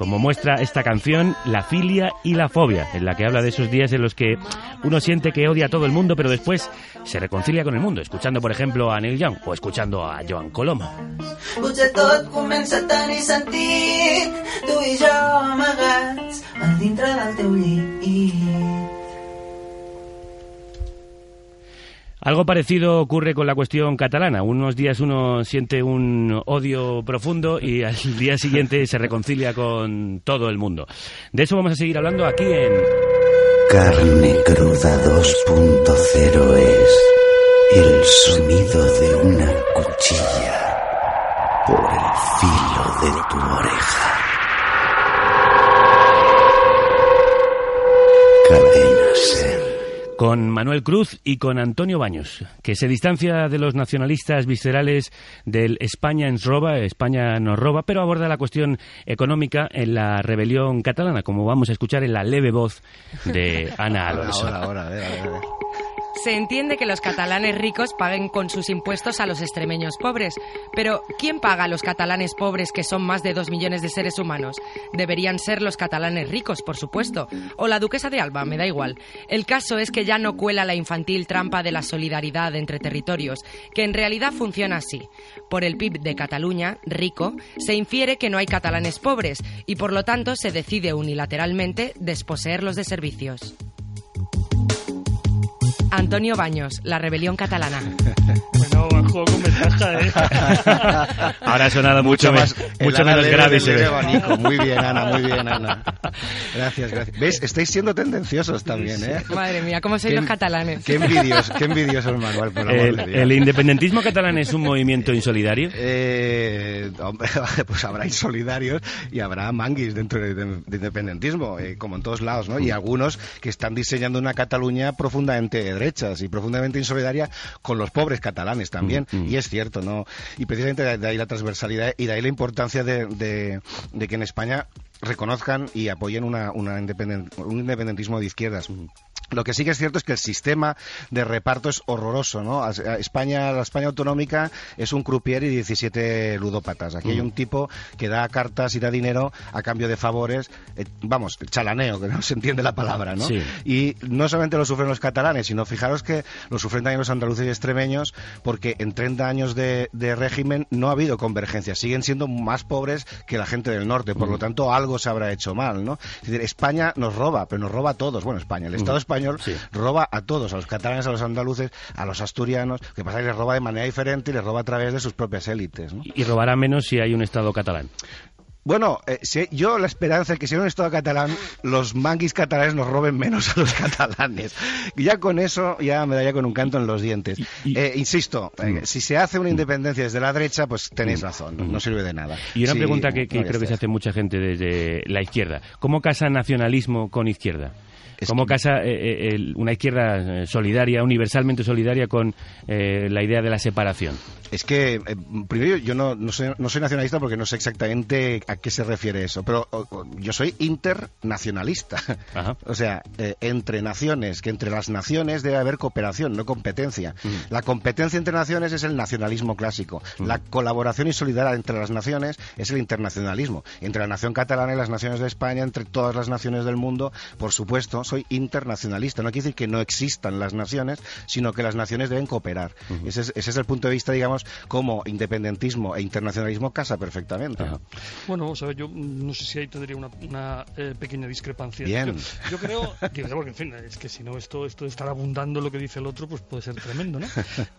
Como muestra esta canción, La filia y la fobia, en la que habla de esos días en los que uno siente que odia a todo el mundo, pero después se reconcilia con el mundo, escuchando, por ejemplo, a Neil Young o escuchando a Joan Colomo. Algo parecido ocurre con la cuestión catalana. Unos días uno siente un odio profundo y al día siguiente se reconcilia con todo el mundo. De eso vamos a seguir hablando aquí en... Carne cruda 2.0 es el sonido de una cuchilla por el filo de tu oreja. Cadena Ser. Con Manuel Cruz y con Antonio Baños, que se distancia de los nacionalistas viscerales del España ens roba, España nos roba, pero aborda la cuestión económica en la rebelión catalana, como vamos a escuchar en la leve voz de Ana Alonso. Ahora, ahora, a Se entiende que los catalanes ricos paguen con sus impuestos a los extremeños pobres, pero ¿quién paga a los catalanes pobres que son más de dos millones de seres humanos? Deberían ser los catalanes ricos, por supuesto, o la duquesa de Alba, me da igual. El caso es que ya no cuela la infantil trampa de la solidaridad entre territorios, que en realidad funciona así. Por el PIB de Cataluña, rico, se infiere que no hay catalanes pobres y por lo tanto se decide unilateralmente desposeerlos de servicios. Antonio Baños, La Rebelión Catalana. Bueno, poco me taja, ¿eh? Ahora ha sonado mucho, más, mucho el ala menos grave. se abanico. Muy bien, Ana, muy bien, Ana. Gracias, gracias. ¿Ves? Estáis siendo tendenciosos también, ¿eh? Madre mía, cómo sois los catalanes. Qué envidioso, qué envidioso, Manuel, por amor El, de Dios. el independentismo catalán es un movimiento insolidario. Eh, hombre, pues habrá insolidarios y habrá manguis dentro de, de- de independentismo, eh, como en todos lados, ¿no? Y algunos que están diseñando una Cataluña profundamente de derechas y profundamente insolidaria con los pobres catalanes también. Y es cierto, ¿no? Y precisamente de, de ahí la transversalidad y de ahí la importancia de, de- de que en España reconozcan y apoyen una, una independen- un independentismo de izquierdas. Lo que sí que es cierto es que el sistema de reparto es horroroso, ¿no? España, la España autonómica es un croupier y 17 ludópatas. Aquí hay Mm. un tipo que da cartas y da dinero a cambio de favores, eh, vamos, chalaneo, que no se entiende la palabra, ¿no? Sí. Y no solamente lo sufren los catalanes, sino fijaros que lo sufren también los andaluces y extremeños, porque en 30 años de, de régimen no ha habido convergencia. Siguen siendo más pobres que la gente del norte. Por lo tanto, algo se habrá hecho mal, ¿no? Es decir, España nos roba, pero nos roba a todos. Bueno, España, el Estado español roba a todos, a los catalanes, a los andaluces, a los asturianos. Que pasa que les roba de manera diferente y les roba a través de sus propias élites, ¿no? Y robará menos si hay un Estado catalán. Bueno, eh, si- yo la esperanza es que si hay un Estado catalán, los manguis catalanes nos roben menos a los catalanes. Y ya con eso, ya me daría con un canto en los dientes. Eh, insisto, Mm. eh, si se hace una independencia desde la derecha, pues tenéis razón, no sirve de nada. Y una Sí, pregunta que, no, creo que se hace mucha gente desde la izquierda. ¿Cómo casa nacionalismo con izquierda? ¿Cómo casa eh, eh, el- una izquierda eh, solidaria, universalmente solidaria, con eh, la idea de la separación? Es que, eh, primero, yo no, no, soy, no soy nacionalista porque no sé exactamente a qué se refiere eso, pero o- o, yo soy internacionalista. O sea, entre naciones, que entre las naciones debe haber cooperación, no competencia. La competencia entre naciones es el nacionalismo clásico. La colaboración y solidaridad entre las naciones es el internacionalismo. Entre la nación catalana y las naciones de España, entre todas las naciones del mundo, por supuesto, soy internacionalista. No quiere decir que no existan las naciones, sino que las naciones deben cooperar. ese, es, ese es el punto de vista, digamos, como independentismo e internacionalismo casa perfectamente. Bueno, vamos a ver, yo no sé si ahí tendría una, una, eh, pequeña discrepancia. Bien. Yo, yo creo, que, porque, en fin, es que si no esto, esto de estar abundando lo que dice el otro, pues puede ser tremendo, ¿no?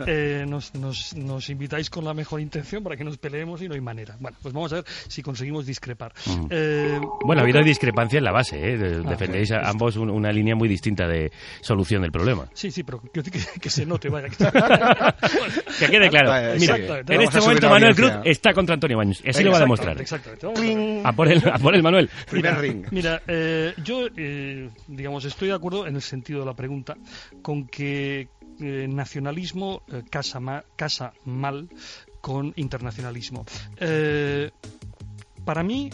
Eh, nos, nos, nos invitáis con la mejor intención para que nos peleemos y no hay manera. Bueno, pues vamos a ver si conseguimos discrepar. Eh, Bueno, ha habido discrepancia en la base. ¿eh? Ah, Defendéis ambos un- una línea muy distinta de solución del problema. Sí, sí, pero que, que- que se note, vaya. Que, Que quede claro. Vale, Mira, exactamente. en este momento Manuel Cruz está contra Antonio Baños. Y así lo va a demostrar. Exactamente, a. A por el, a por el Manuel. Primer Mira, ring. Mira, eh, yo, eh, digamos, estoy de acuerdo en el sentido de la pregunta con que eh, nacionalismo eh, casa, ma- casa mal con internacionalismo. Eh, para mí,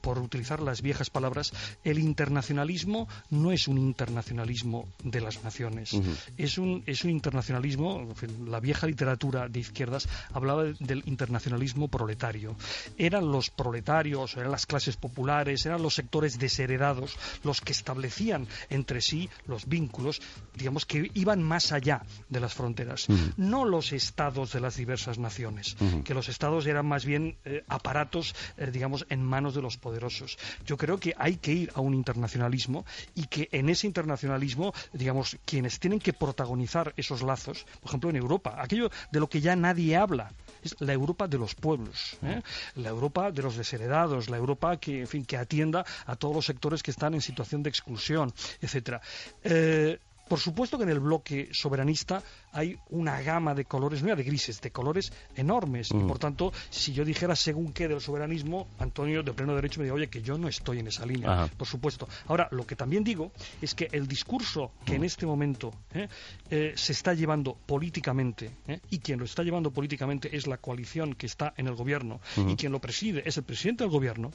por utilizar las viejas palabras, el internacionalismo no es un internacionalismo de las naciones. Ujú. es, un, es un internacionalismo, en fin, la vieja literatura de izquierdas hablaba de- del internacionalismo proletario. Eran los proletarios, eran las clases populares, eran los sectores desheredados los que establecían entre sí los vínculos, digamos, que iban más allá de las fronteras. No los estados de las diversas naciones, Ujú. que los estados eran más bien eh, aparatos, eh, digamos, en manos de los poderosos. Yo creo que hay que ir a un internacionalismo y que en ese internacionalismo, digamos, quienes tienen que protagonizar esos lazos, por ejemplo, en Europa, aquello de lo que ya nadie habla, es la Europa de los pueblos, ¿eh? la Europa de los desheredados, la Europa que, en fin, que atienda a todos los sectores que están en situación de exclusión, etcétera. Eh, por supuesto que en el bloque soberanista hay una gama de colores, no ya de grises, de colores enormes. Y Mm. por tanto, si yo dijera según qué del soberanismo, Antonio de pleno derecho me diría, oye, que yo no estoy en esa línea, Ajá. por supuesto. Ahora, lo que también digo es que el discurso que en este momento ¿eh? Eh, se está llevando políticamente, ¿eh? y quien lo está llevando políticamente es la coalición que está en el gobierno, y quien lo preside es el presidente del gobierno,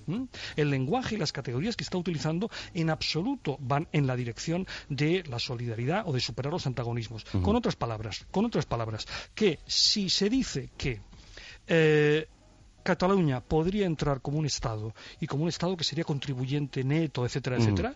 el lenguaje y las categorías que está utilizando en absoluto van en la dirección de la solidaridad o de superar los antagonismos. Con otras palabras, con otras palabras, que si se dice que eh, Cataluña podría entrar como un Estado y como un Estado que sería contribuyente neto, etcétera, etcétera,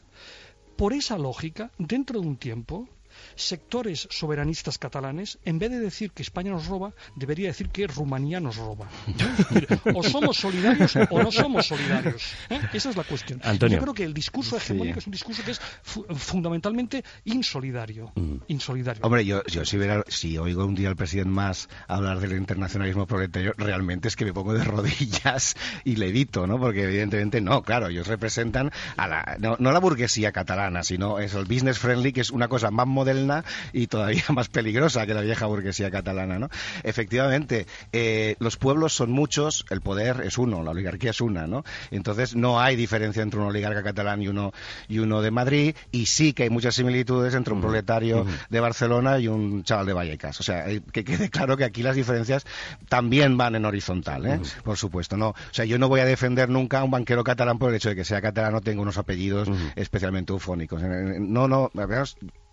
por esa lógica, dentro de un tiempo, sectores soberanistas catalanes, en vez de decir que España nos roba, debería decir que Rumanía nos roba. O somos solidarios o no somos solidarios. ¿eh? Esa es la cuestión. Antonio. Yo creo que el discurso hegemónico es un discurso que es fu- fundamentalmente insolidario. Insolidario. Hombre, yo, yo si, hubiera- si oigo un día al presidente más hablar del internacionalismo proletario, realmente es que me pongo de rodillas y le evito, ¿no? Porque evidentemente no, claro, ellos representan a la, no, no la burguesía catalana, sino es el business friendly, que es una cosa más moderna y todavía más peligrosa que la vieja burguesía catalana, ¿no? Efectivamente, eh, los pueblos son muchos, el poder es uno, la oligarquía es una, ¿no? Entonces no hay diferencia entre un oligarca catalán y uno, y uno de Madrid, y sí que hay muchas similitudes entre un proletario de Barcelona y un chaval de Vallecas. O sea, que quede claro que aquí las diferencias también van en horizontal, ¿eh? Por supuesto, no. O sea, yo no voy a defender nunca a un banquero catalán por el hecho de que sea catalán o tenga unos apellidos especialmente eufónicos. No, no,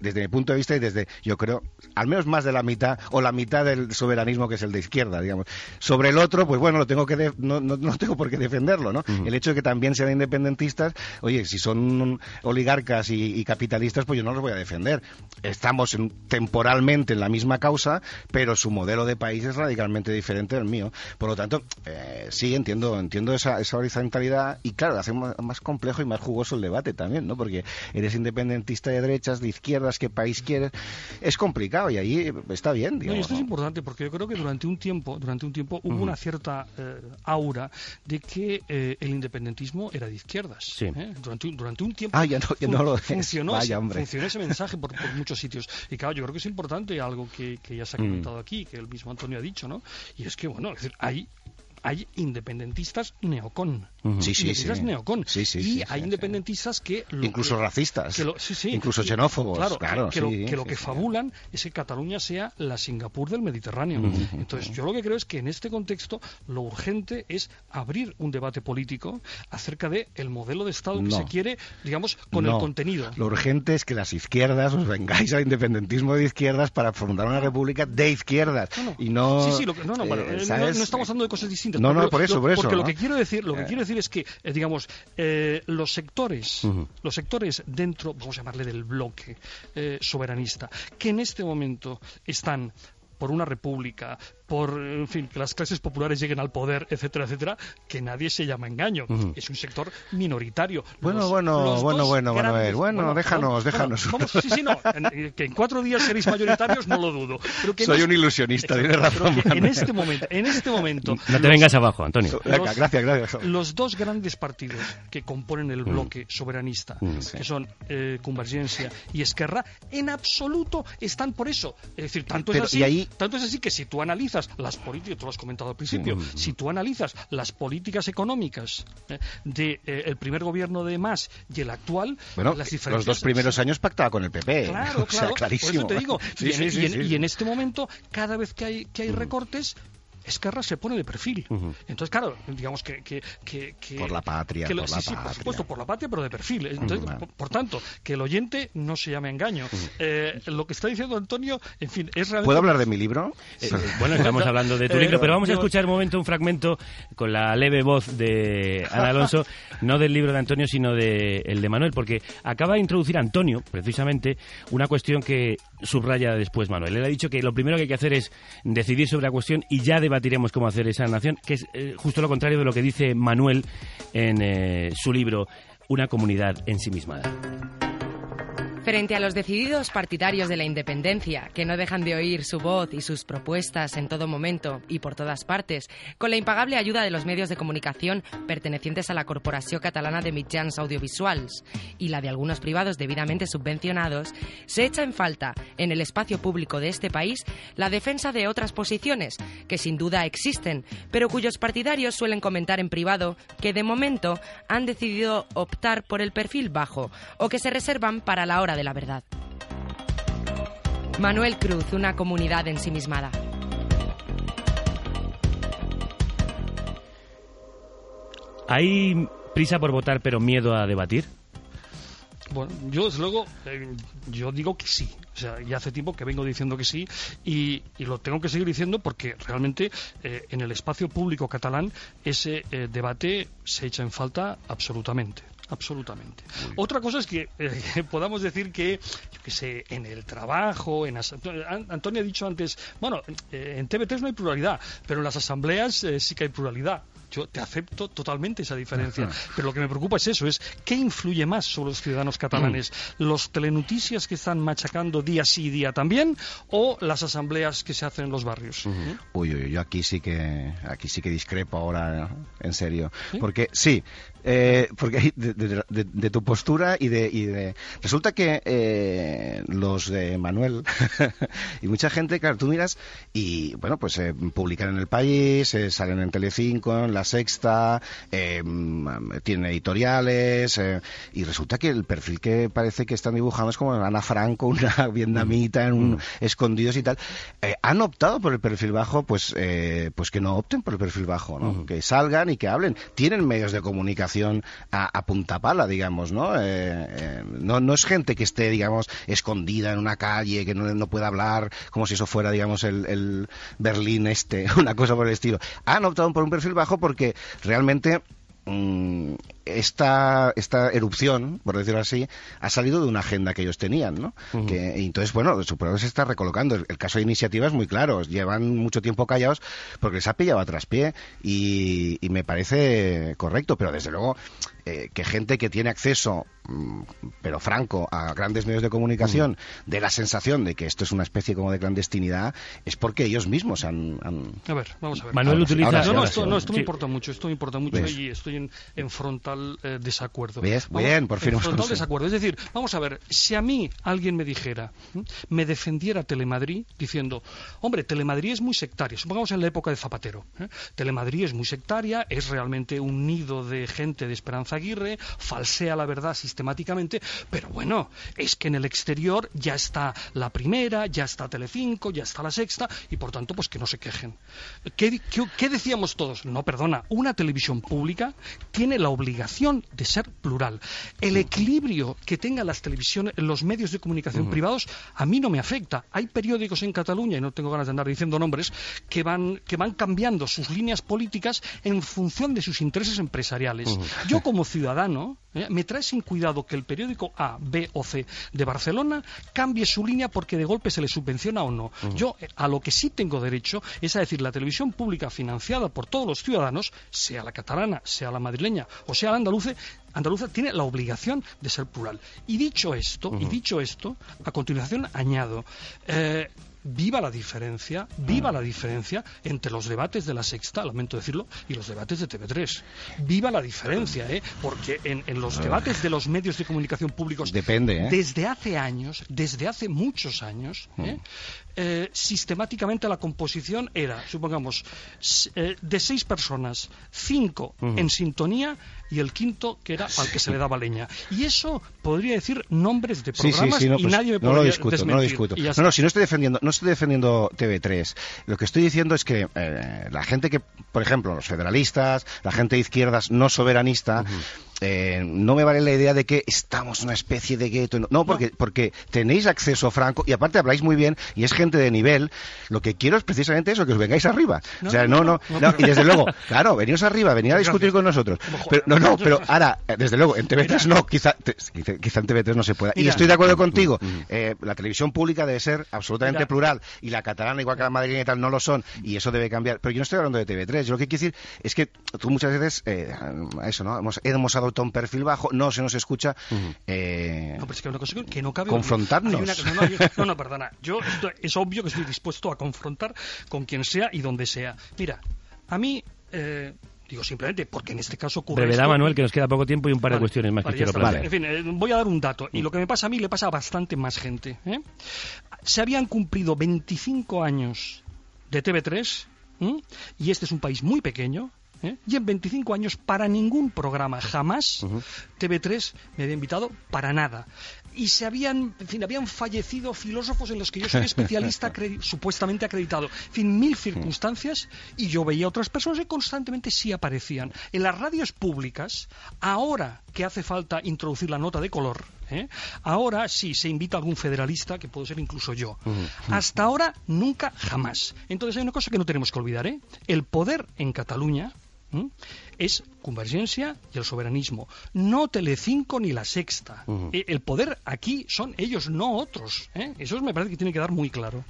desde mi punto de vista y desde, yo creo, al menos más de la mitad o la mitad del soberanismo que es el de izquierda, digamos. Sobre el otro, pues bueno, lo tengo que de- no, no, no tengo por qué defenderlo, ¿no? El hecho de que también sean independentistas, oye, si son oligarcas y, y capitalistas, pues yo no los voy a defender. Estamos en- temporalmente en la misma causa, pero su modelo de país es radicalmente diferente del mío. Por lo tanto, eh, sí, entiendo, entiendo esa, esa horizontalidad y claro, hace más, más complejo y más jugoso el debate también, ¿no? Porque eres independentista de derechas, de izquierdas, qué país quieres. Es complicado y ahí está bien, No, y digamos. esto es importante porque yo creo que durante un tiempo, durante un tiempo hubo Ujú. una cierta eh, aura de que eh, el independentismo era de izquierdas. ¿eh? Durante, durante un tiempo Ah, ya no- ya no lo funcionó, Vaya, funcionó ese mensaje por, por muchos sitios. Y claro, yo creo que es importante algo que, que ya se ha comentado aquí, que el mismo Antonio ha dicho, ¿no? Y es que, bueno, es decir, hay hay independentistas neocon. Ujú. Sí, sí, sí. neocon. Sí, sí, y sí, hay sí, independentistas que... lo- Incluso racistas. que lo- sí, sí. Incluso xenófobos, Claro, claro, que, que lo, sí, que lo sí, que sí. fabulan es que Cataluña sea la Singapur del Mediterráneo. Entonces, yo lo que creo es que en este contexto lo urgente es abrir un debate político acerca de el modelo de Estado que No. se quiere, digamos, con No. el contenido. Lo urgente es que las izquierdas os vengáis al independentismo de izquierdas para fundar una república de izquierdas. Y no. Sí, sí, lo que- no, no, eh, eh, no- no, estamos hablando de cosas distintas. No, porque no, por eso, lo- por eso, Porque lo que quiero decir, lo que Eh. quiero decir es que, eh, digamos, eh, los sectores, los sectores dentro, vamos a llamarle del bloque eh, soberanista, que en este momento están por una república, por, en fin, que las clases populares lleguen al poder, etcétera, etcétera, que nadie se llama engaño. Es un sector minoritario. Bueno, Los- bueno, los bueno, bueno. Bueno, déjanos, bueno, déjanos. vamos, sí, sí, no. en- que en cuatro días seréis mayoritarios, no lo dudo. Pero que Soy no- un ilusionista, Exacto, tienes razón, en este momento, en este momento, No te vengas abajo, Antonio. Venga, gracias, gracias. los dos grandes partidos que componen el bloque soberanista, Mm, que son eh, Convergencia y Esquerra, en absoluto están por eso. Es decir, tanto Pero, es así, ahí- tanto es así que si tú analizas las políticas, tú lo has comentado al principio, Mm. si tú analizas las políticas económicas eh, de eh, el primer gobierno de Mas y el actual, Bueno, las diferencias los dos primeros años pactaba con el PP. Claro, o sea, claro. clarísimo. Por eso te digo. Sí, y, en, sí, y en-. Mm. y en este momento, cada vez que hay, que hay recortes, Esquerra se pone de perfil. Entonces, claro, digamos que... que, que- que- Por la patria, que lo- por sí, la sí, por patria. supuesto, por la patria, pero de perfil. Entonces, Ujú. por, por tanto, que el oyente no se llame engaño. Eh, lo que está diciendo Antonio, en fin, es realmente... ¿Puedo hablar de mi libro? Eh, bueno, estamos hablando de tu Eh, libro, pero vamos a escuchar un momento un fragmento con la leve voz de Ana Alonso, no del libro de Antonio, sino de el de Manuel, porque acaba de introducir Antonio, precisamente, una cuestión que subraya después Manuel. Él ha dicho que lo primero que hay que hacer es decidir sobre la cuestión y ya debatiremos cómo hacer esa nación, que es eh, justo lo contrario de lo que dice Manuel en eh, su libro Una comunidad ensimismada. Frente a los decididos partidarios de la independencia, que no dejan de oír su voz y sus propuestas en todo momento y por todas partes, con la impagable ayuda de los medios de comunicación pertenecientes a la Corporació Catalana de Mitjans Audiovisuals y la de algunos privados debidamente subvencionados, se echa en falta en el espacio público de este país la defensa de otras posiciones, que sin duda existen, pero cuyos partidarios suelen comentar en privado que de momento han decidido optar por el perfil bajo o que se reservan para la hora de la verdad. Manuel Cruz, una comunidad ensimismada. ¿Hay prisa por votar pero miedo a debatir? Bueno, yo desde luego, eh, yo digo que sí. O sea, ya hace tiempo que vengo diciendo que sí y, y lo tengo que seguir diciendo porque realmente eh, en el espacio público catalán ese eh, debate se echa en falta absolutamente. Absolutamente. Otra cosa es que eh, podamos decir que, yo que sé, en el trabajo, en Antonio ha dicho antes, bueno, eh, en TV3 no hay pluralidad, pero en las asambleas eh, sí que hay pluralidad. Yo te acepto totalmente esa diferencia. Pero lo que me preocupa es eso, es qué influye más sobre los ciudadanos catalanes, los telenoticias que están machacando día sí y día también, o las asambleas que se hacen en los barrios. Uy, uy, yo aquí sí que aquí sí que discrepo ahora, en serio. Porque sí, eh, porque hay de, de- de- de tu postura y de, y de resulta que eh, los de Manuel y mucha gente, claro, tú miras y bueno, pues eh, publican en el país, eh, salen en Telecinco, en La Sexta, eh, mm, tienen editoriales eh, y resulta que el perfil que parece que están dibujando es como Ana Franco, una vietnamita en un escondidos y tal. Han optado por el perfil bajo, pues eh, pues que no opten por el perfil bajo, ¿no? Que salgan y que hablen. Tienen medios de comunicación a, a punta pala, digamos, ¿no? Eh, eh, no no es gente que esté, digamos, escondida en una calle, que no, no pueda hablar, como si eso fuera, digamos, el, el Berlín este, una cosa por el estilo. Han optado por un perfil bajo porque realmente esta, esta erupción, por decirlo así, ha salido de una agenda que ellos tenían, ¿no? que, entonces, bueno, su programa se está recolocando. El, el caso de iniciativa es muy claro. Llevan mucho tiempo callados porque les ha pillado a traspié y, y me parece correcto, pero desde luego eh, que gente que tiene acceso, mm, pero franco, a grandes medios de comunicación, de la sensación de que esto es una especie como de clandestinidad, es porque ellos mismos han... han- A ver, vamos a ver. Manuel Ahora utiliza- ahora no, no, ahora esto, no, esto me Sí. importa mucho, esto me importa mucho ¿Ves? y estoy en, en frontal eh, desacuerdo. ¿Ves? Vamos- Bien, por fin En frontal conseguido. desacuerdo. Es decir, vamos a ver, si a mí alguien me dijera, me defendiera Telemadrid diciendo, hombre, Telemadrid es muy sectaria, supongamos en la época de Zapatero, ¿eh? Telemadrid es muy sectaria, es realmente un nido de gente de Esperanza Aguirre, falsea la verdad sistemáticamente, pero bueno, es que en el exterior ya está la primera, ya está Telecinco, ya está la sexta, y por tanto, pues que no se quejen. ¿Qué, qué, qué decíamos todos? No, perdona, una televisión pública tiene la obligación de ser plural. El equilibrio que tengan las televisiones, los medios de comunicación privados, a mí no me afecta. Hay periódicos en Cataluña, y no tengo ganas de andar diciendo nombres, que van, que van cambiando sus líneas políticas en función de sus intereses empresariales. Yo como ciudadano, ¿eh? me trae sin cuidado que el periódico A, B o C de Barcelona cambie su línea porque de golpe se le subvenciona o no. Yo eh, a lo que sí tengo derecho es a decir la televisión pública financiada por todos los ciudadanos, sea la catalana, sea la madrileña o sea la andaluce, andaluza tiene la obligación de ser plural. Y dicho esto, y dicho esto, a continuación añado eh, Viva la diferencia, viva la diferencia entre los debates de la Sexta, lamento decirlo, y los debates de TV3. Viva la diferencia, ¿eh? Porque en, en los debates de los medios de comunicación públicos Depende, ¿eh? desde hace años, desde hace muchos años, ¿eh? Eh, sistemáticamente la composición era, supongamos, eh, de seis personas, cinco en sintonía y el quinto que era al que se le daba leña. Y eso podría decir nombres de Sí, sí, programas sí, no, y pues, nadie me no lo discuto, no lo discuto. No, no, si no estoy defendiendo, no estoy defendiendo TV3. Lo que estoy diciendo es que eh, la gente que, por ejemplo, los federalistas, la gente de izquierdas no soberanista, eh, no me vale la idea de que estamos en una especie de gueto. No, porque, porque tenéis acceso franco y aparte habláis muy bien y es gente de nivel. Lo que quiero es precisamente eso, que os vengáis arriba. o sea, no, no, no, y desde luego, claro, veniros arriba, venid a discutir con nosotros. Pero, no, no, pero ahora, desde luego, en TV3 no, quizá, te- quizá quizá en TV3 no se pueda. Y Mira. estoy de acuerdo contigo. Eh, la televisión pública debe ser absolutamente Mira. plural y la catalana, igual que la madrileña y tal, no lo son y eso debe cambiar. Pero yo no estoy hablando de TV3. Yo lo que quiero decir es que tú muchas veces, eh, a eso, ¿no? Hemos, hemos adoptado un perfil bajo, no se nos escucha. eh, No, pero es que una cosa que- no cabe. Confrontarnos. Una- no, no, yo- no, no, perdona. Yo estoy- es obvio que estoy dispuesto a confrontar con quien sea y donde sea. Mira, a mí. eh, Digo simplemente porque en este caso ocurre Brevedad, esto. Manuel, que nos queda poco tiempo y un par de cuestiones más vale, que quiero plantear. En fin, eh, voy a dar un dato. Y lo que me pasa a mí le pasa a bastante más gente. ¿eh? Se habían cumplido 25 años de TV3 ¿m? y este es un país muy pequeño. ¿Eh? Y en 25 años, para ningún programa jamás TV3 me había invitado para nada. Y se habían, en fin, habían fallecido filósofos en los que yo soy especialista supuestamente acreditado. En fin, mil circunstancias y yo veía otras personas que constantemente sí aparecían. En las radios públicas, ahora que hace falta introducir la nota de color, ¿eh? ahora sí se invita a algún federalista, que puedo ser incluso yo. Hasta ahora, nunca, jamás. Entonces hay una cosa que no tenemos que olvidar, ¿eh? El poder en Cataluña ¿m? es Convergencia y el soberanismo. No Telecinco ni la Sexta. Eh, El poder aquí son ellos, no otros. ¿eh? Eso me parece que tiene que dar muy claro.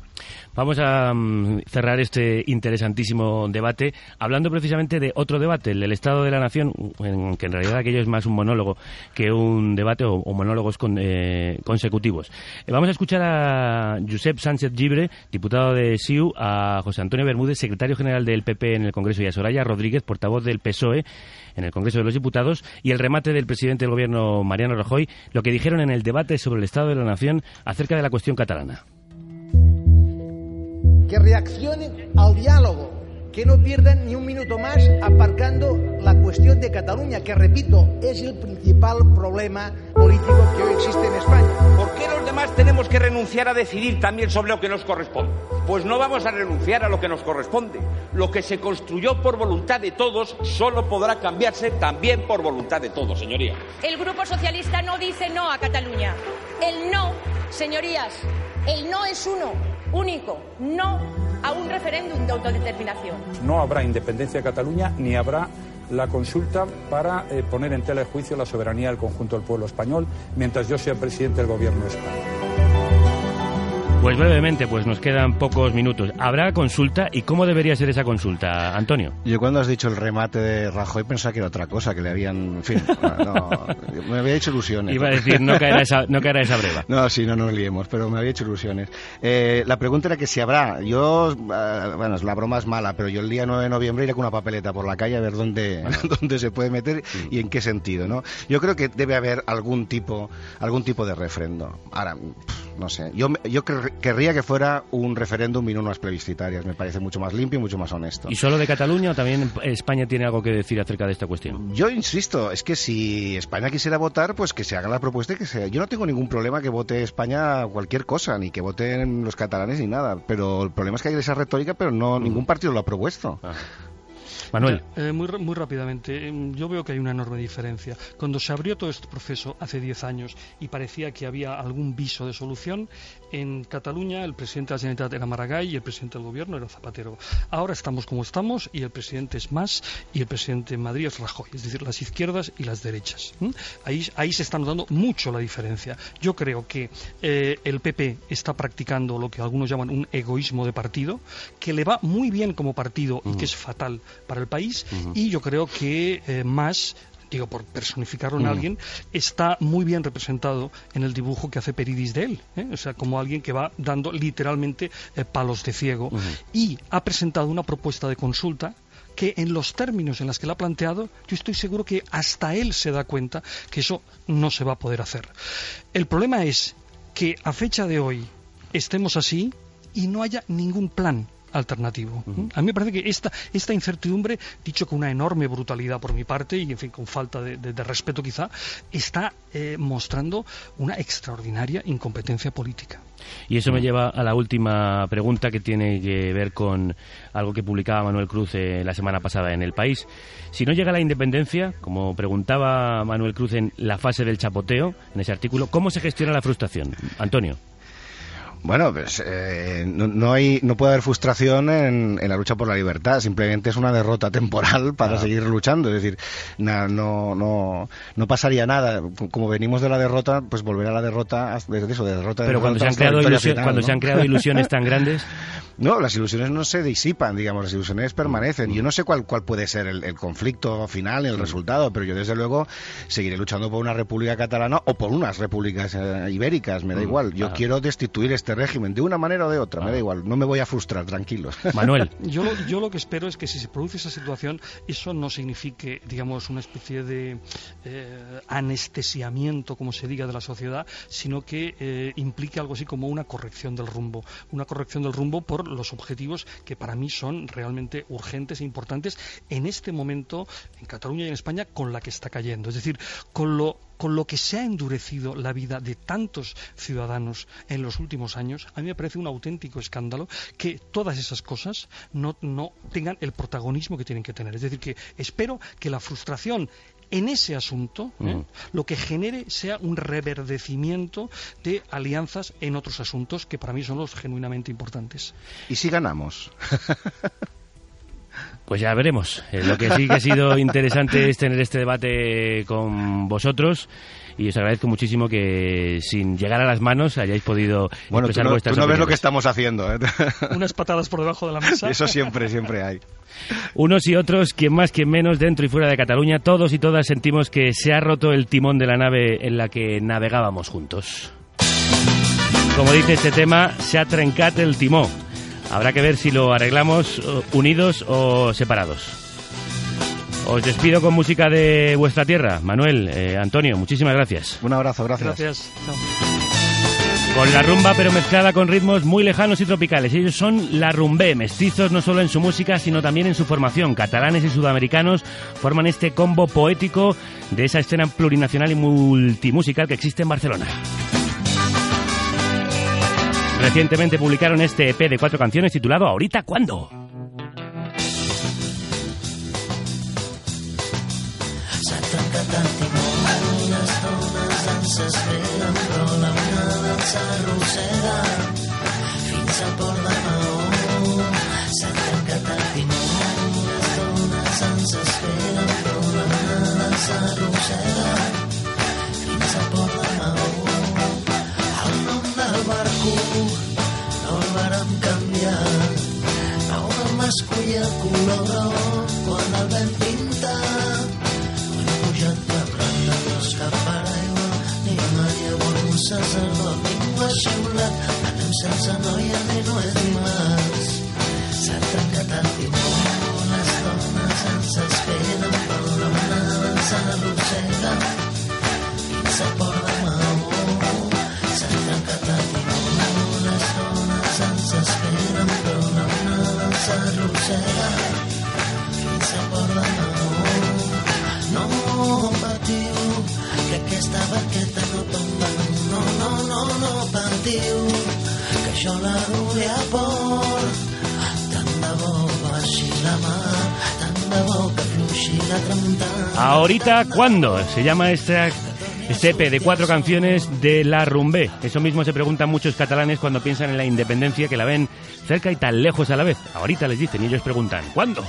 Vamos a mm, cerrar este interesantísimo debate hablando precisamente de otro debate, el del Estado de la Nación, en que en realidad aquello es más un monólogo que un debate o, o monólogos con- eh, consecutivos. Eh, vamos a escuchar a Josep Sánchez Gibre, diputado de SIU, a José Antonio Bermúdez, secretario general del PP en el Congreso, y a Soraya Rodríguez, portavoz del PSOE en el Congreso de los Diputados, y el remate del presidente del Gobierno, Mariano Rajoy, lo que dijeron en el debate sobre el Estado de la Nación acerca de la cuestión catalana. que reaccionen al diálogo, que no pierdan ni un minuto más aparcando la cuestión de Cataluña, que repito, es el principal problema político que hoy existe en España. ¿Por qué los demás tenemos que renunciar a decidir también sobre lo que nos corresponde? Pues no vamos a renunciar a lo que nos corresponde. Lo que se construyó por voluntad de todos solo podrá cambiarse también por voluntad de todos, señoría. El Grupo Socialista no dice no a Cataluña. El no, señorías, el no es uno, único, no a un referéndum de autodeterminación. No habrá independencia de Cataluña ni habrá la consulta para eh, poner en tela de juicio la soberanía del conjunto del pueblo español mientras yo sea presidente del gobierno de España. Pues brevemente, pues nos quedan pocos minutos. ¿Habrá consulta y cómo debería ser esa consulta, Antonio? Yo cuando has dicho el remate de Rajoy pensaba que era otra cosa, que le habían... En fin, no, me había hecho ilusiones. Iba a decir, no caerá esa, no caerá esa breva. No, sí, no nos liemos, pero me había hecho ilusiones. Eh, la pregunta era que si habrá. Yo, eh, bueno, la broma es mala, pero yo el día 9 de noviembre iré con una papeleta por la calle a ver dónde, dónde se puede meter y en qué sentido, ¿no? Yo creo que debe haber algún tipo, algún tipo de refrendo. Ahora, pff, no sé, yo, yo quer- querría que fuera un referéndum y no unas plebiscitarias. Me parece mucho más limpio y mucho más honesto. ¿Y solo de Cataluña o también España tiene algo que decir acerca de esta cuestión? Yo insisto, es que si España quisiera votar, pues que se haga la propuesta y que se... Yo no tengo ningún problema que vote España cualquier cosa, ni que voten los catalanes ni nada, pero el problema es que hay esa retórica, pero no ningún partido lo ha propuesto. Manuel. Eh, muy, muy rápidamente, em, yo veo que hay una enorme diferencia. Cuando se abrió todo este proceso hace 10 años y parecía que había algún viso de solución, en Cataluña el presidente de la Generalitat era Maragall y el presidente del gobierno era Zapatero. Ahora estamos como estamos y el presidente es Mas y el presidente en Madrid es Rajoy, es decir, las izquierdas y las derechas. Ahí, ahí se está notando mucho la diferencia. Yo creo que eh, el PP está practicando lo que algunos llaman un egoísmo de partido, que le va muy bien como partido y que es fatal para el país, y yo creo que eh, más digo por personificarlo en Ujú. alguien, está muy bien representado en el dibujo que hace Peridis de él, ¿eh? o sea, como alguien que va dando literalmente eh, palos de ciego, y ha presentado una propuesta de consulta que en los términos en los que la ha planteado, yo estoy seguro que hasta él se da cuenta que eso no se va a poder hacer. El problema es que a fecha de hoy estemos así y no haya ningún plan alternativo. A mí me parece que esta, esta incertidumbre, dicho con una enorme brutalidad por mi parte y en fin con falta de, de- de respeto quizá, está eh, mostrando una extraordinaria incompetencia política. Y eso me lleva a la última pregunta que tiene que ver con algo que publicaba Manuel Cruz eh, la semana pasada en El País. Si no llega la independencia, como preguntaba Manuel Cruz en la fase del chapoteo, en ese artículo, ¿cómo se gestiona la frustración? Antonio. Bueno, pues eh, no, no hay, no puede haber frustración en, en la lucha por la libertad. Simplemente es una derrota temporal para seguir luchando. Es decir, na- no, no, no pasaría nada. Como venimos de la derrota, pues volver a la derrota desde eso, de derrota. de Pero cuando se han creado, victoria ilusio- final, cuando ¿no? se han creado ilusiones tan grandes, No, las ilusiones no se disipan, digamos, las ilusiones permanecen. Yo no sé cuál, cuál puede ser el, el conflicto final, el resultado, pero yo desde luego seguiré luchando por una república catalana o por unas repúblicas eh, ibéricas, me da Mm, igual. Yo ah. quiero destituir este régimen de una manera o de otra, me da igual. No me voy a frustrar, tranquilos. Yo, lo- yo lo que espero es que si se produce esa situación, eso no signifique, digamos, una especie de eh, anestesiamiento, como se diga, de la sociedad, sino que eh, implique algo así como una corrección del rumbo. Una corrección del rumbo por los objetivos que para mí son realmente urgentes e importantes en este momento en Cataluña y en España con la que está cayendo. Es decir, con lo con lo que se ha endurecido la vida de tantos ciudadanos en los últimos años, a mí me parece un auténtico escándalo que todas esas cosas no, no tengan el protagonismo que tienen que tener. Es decir, que espero que la frustración en ese asunto ¿eh? Mm. lo que genere sea un reverdecimiento de alianzas en otros asuntos que para mí son los genuinamente importantes. ¿Y si ganamos? Pues ya veremos. Eh, lo que sí que ha sido interesante es tener este debate con vosotros y os agradezco muchísimo que sin llegar a las manos hayáis podido Bueno, tú expresar no, vuestras tú no ves lo que estamos haciendo. ¿eh? Unas patadas por debajo de la mesa. Eso siempre, siempre hay. Unos y otros, quien más, quien menos, dentro y fuera de Cataluña, todos y todas sentimos que se ha roto el timón de la nave en la que navegábamos juntos. Como dice este tema, se ha trencat el timó. Habrá que ver si lo arreglamos eh, unidos o separados. Os despido con música de vuestra tierra. Manuel, eh, Antonio, muchísimas gracias. Un abrazo, gracias. Gracias. Chao. Con la rumba, pero mezclada con ritmos muy lejanos y tropicales. Ellos son la rumbé, mestizos no solo en su música, sino también en su formación. Catalanes y sudamericanos forman este combo poético de esa escena plurinacional y multimusical que existe en Barcelona. Recientemente publicaron este EP de cuatro canciones titulado Ahorita cuándo. Escollir el color groc quan el vam pintar pujat de planta, dos cap paraigua, ni Maria vol un sacerdot, ningú ha xiulat, anem sense noia ni no és dimarts. S'ha trencat el timó, les dones ens esperen, però la manada ens arrossega fins al port aquesta barqueta no tomba. No, no, no, no patiu, que això la duré a port. Tant de bo baixi la mar, tant de bo que fluixi la tramuntana. Ahorita cuándo se llama este este EP de cuatro canciones de La Rumbé. Eso mismo se preguntan muchos catalanes cuando piensan en la independencia, que la ven cerca y tan lejos a la vez. Ahorita les dicen y ellos preguntan, ¿cuándo?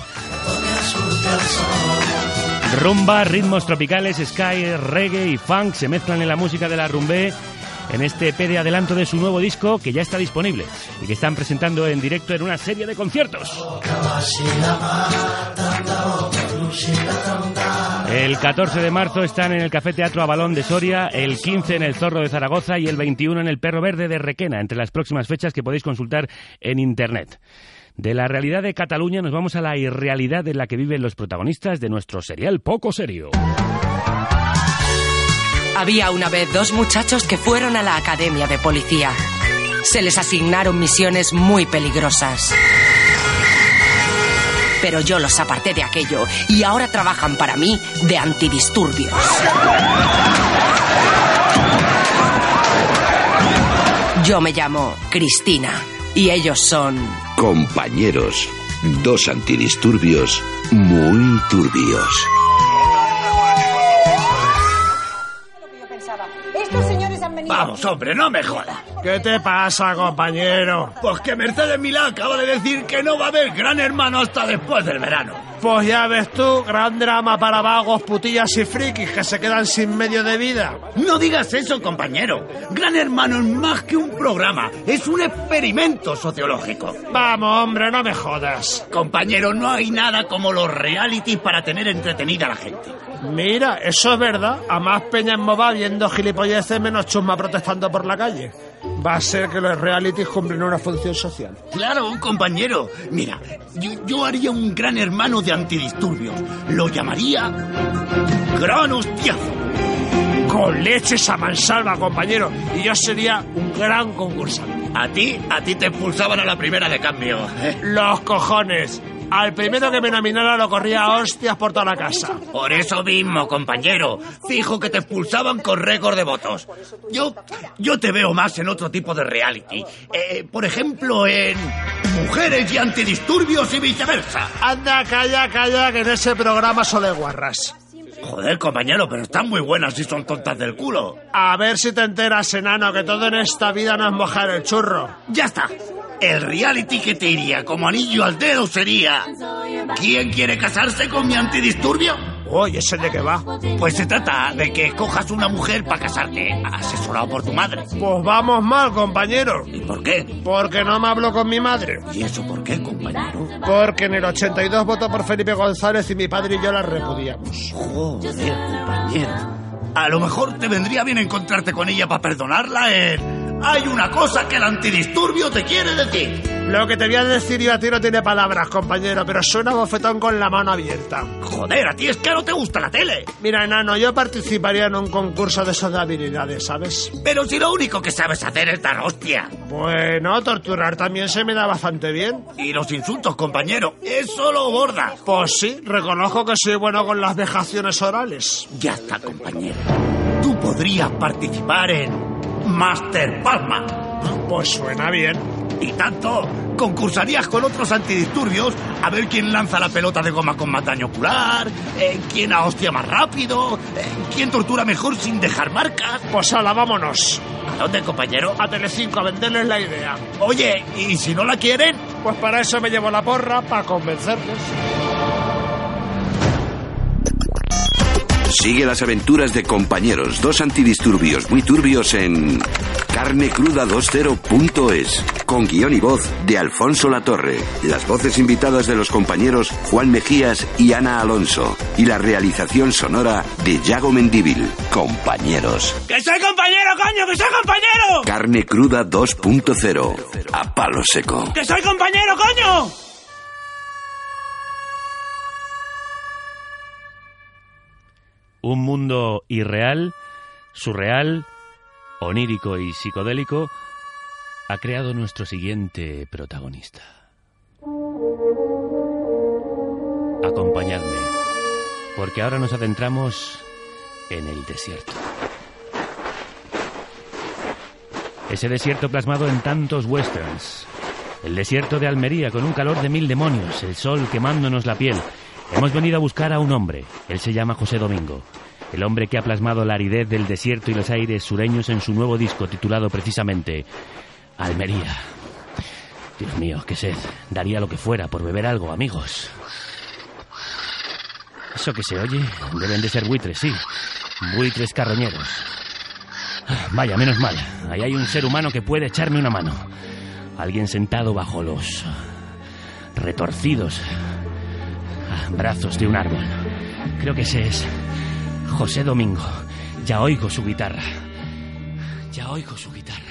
Rumba, ritmos tropicales, sky, reggae y funk se mezclan en la música de La Rumbé en este EP de adelanto de su nuevo disco que ya está disponible y que están presentando en directo en una serie de conciertos. El 14 de marzo están en el Café Teatro Avalón de Soria, el 15 en el Zorro de Zaragoza y el 21 en el Perro Verde de Requena, entre las próximas fechas que podéis consultar en Internet. De la realidad de Cataluña nos vamos a la irrealidad en la que viven los protagonistas de nuestro serial poco serio. Había una vez dos muchachos que fueron a la academia de policía. Se les asignaron misiones muy peligrosas. Pero yo los aparté de aquello y ahora trabajan para mí de antidisturbios. Yo me llamo Cristina y ellos son... Compañeros, dos antidisturbios muy turbios. Estos señores han venido. Vamos, hombre, no me jodas. ¿Qué te pasa, compañero? Pues que Mercedes Milá acaba de decir que no va a haber gran hermano hasta después del verano. Pues ya ves tú, gran drama para vagos, putillas y frikis que se quedan sin medio de vida. No digas eso, compañero. Gran hermano es más que un programa, es un experimento sociológico. Vamos, hombre, no me jodas. Compañero, no hay nada como los realities para tener entretenida a la gente. Mira, eso es verdad. A más peña en MOBA viendo gilipolleces menos chusma protestando por la calle. Va a ser que los realities cumplen una función social. Claro, compañero. Mira, yo, yo haría un gran hermano de antidisturbios. Lo llamaría... Gran hostiazo. Con leches a mansalva, compañero. Y yo sería un gran concursante. A ti, a ti te expulsaban a la primera de cambio. Los cojones. Al primero que me nominara lo corría a hostias por toda la casa. Por eso mismo, compañero. Fijo que te expulsaban con récord de votos. Yo, yo te veo más en otro tipo de reality. Eh, por ejemplo, en Mujeres y Antidisturbios y viceversa. Anda, calla, calla, que en ese programa solo hay guarras. Joder, compañero, pero están muy buenas y son tontas del culo. A ver si te enteras, enano, que todo en esta vida no es mojar el churro. Ya está. El reality que te iría como anillo al dedo sería... ¿Quién quiere casarse con mi antidisturbio? Oye, ¿ese de qué va? Pues se trata de que escojas una mujer para casarte, asesorado por tu madre. Pues vamos mal, compañero. ¿Y por qué? Porque no me hablo con mi madre. ¿Y eso por qué, compañero? Porque en el 82 votó por Felipe González y mi padre y yo la repudiamos. Joder, compañero. A lo mejor te vendría bien encontrarte con ella para perdonarla en... Hay una cosa que el antidisturbio te quiere decir. Lo que te voy a decir yo a ti no tiene palabras, compañero, pero suena bofetón con la mano abierta. Joder, a ti es que no te gusta la tele. Mira, enano, yo participaría en un concurso de esas de habilidades, ¿sabes? Pero si lo único que sabes hacer es dar hostia. Bueno, torturar también se me da bastante bien. Y los insultos, compañero, eso lo borda. Pues sí, reconozco que soy bueno con las vejaciones orales. Ya está, compañero. Tú podrías participar en Master Palma. Pues suena bien. Y tanto, concursarías con otros antidisturbios a ver quién lanza la pelota de goma con más daño ocular, eh, quién a hostia más rápido, eh, quién tortura mejor sin dejar marcas. Pues hala, vámonos. ¿A dónde, compañero? A Telecinco, a venderles la idea. Oye, ¿y si no la quieren? Pues para eso me llevo la porra, para convencerles. Sigue las aventuras de compañeros, dos antidisturbios muy turbios en carnecruda20.es, con guion y voz de Alfonso Latorre, las voces invitadas de los compañeros Juan Mejías y Ana Alonso, y la realización sonora de Yago Mendíbil. Compañeros. ¡Que soy compañero, coño! ¡Que soy compañero! Carne cruda 2.0. A palo seco. ¡Que soy compañero, coño! Un mundo irreal, surreal, onírico y psicodélico ha creado nuestro siguiente protagonista. Acompañadme, porque ahora nos adentramos en el desierto. Ese desierto plasmado en tantos westerns. El desierto de Almería con un calor de mil demonios, el sol quemándonos la piel. Hemos venido a buscar a un hombre. Él se llama José Domingo. El hombre que ha plasmado la aridez del desierto y los aires sureños en su nuevo disco titulado precisamente Almería. Dios mío, qué sed. Daría lo que fuera por beber algo, amigos. Eso que se oye deben de ser buitres, sí. Buitres carroñeros. Vaya, menos mal. Ahí hay un ser humano que puede echarme una mano. Alguien sentado bajo los retorcidos brazos de un árbol. Creo que ese es José Domingo. Ya oigo su guitarra. Ya oigo su guitarra.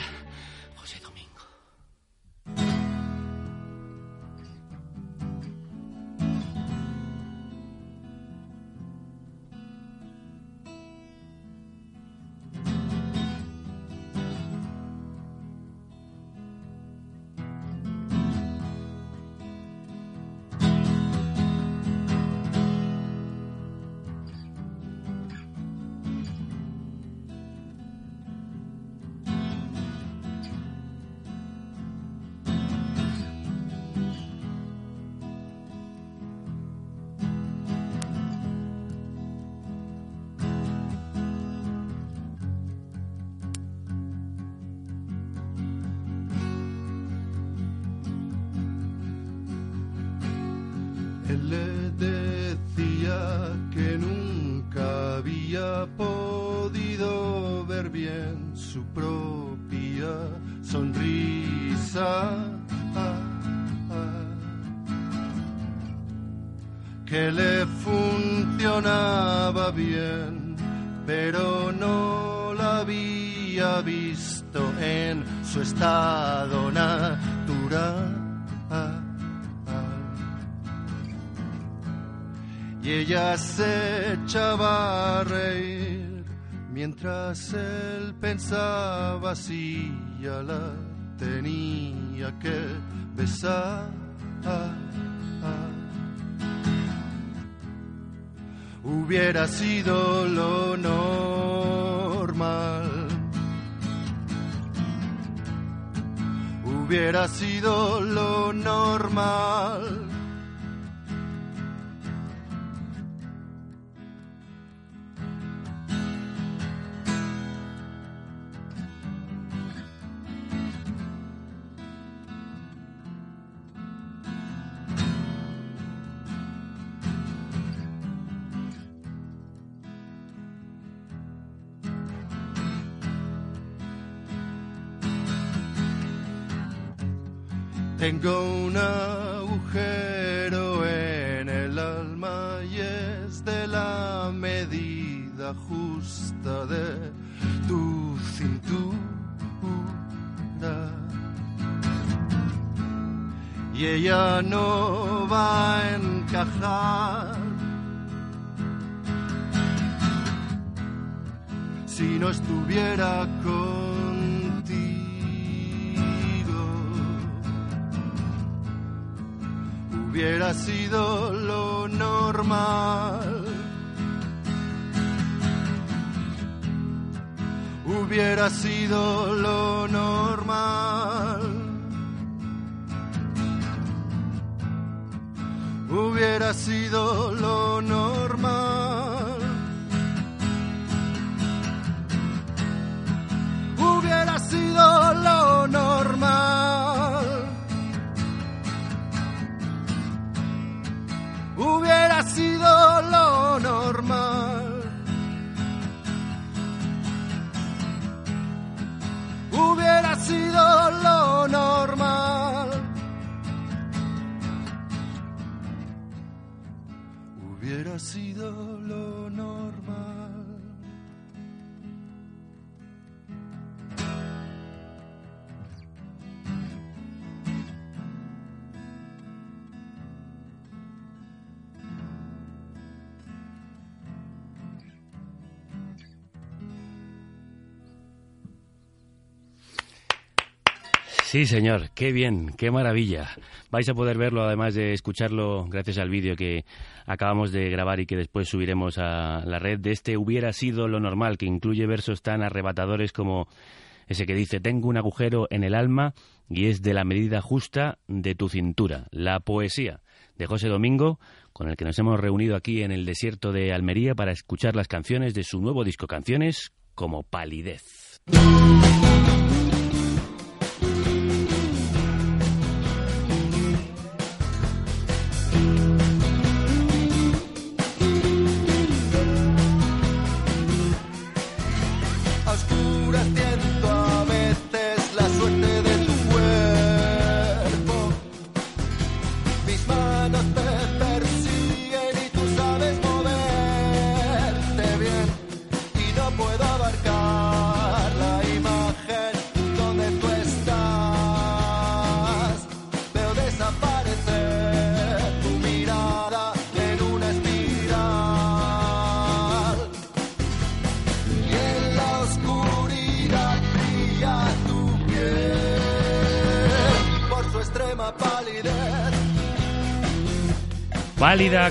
Visto en su estado natural. y ella se echaba a reír mientras él pensaba si ya la tenía que besar. Hubiera sido lo normal. Hubiera sido lo normal. No va a encajar si no estuviera contigo. Hubiera sido lo normal. Hubiera sido lo normal. Hubiera sido lo normal. Sido Sí, señor, qué bien, qué maravilla. Vais a poder verlo, además de escucharlo, gracias al vídeo que acabamos de grabar y que después subiremos a la red, de este hubiera sido lo normal, que incluye versos tan arrebatadores como ese que dice, tengo un agujero en el alma y es de la medida justa de tu cintura. La poesía de José Domingo, con el que nos hemos reunido aquí en el desierto de Almería para escuchar las canciones de su nuevo disco Canciones como Palidez.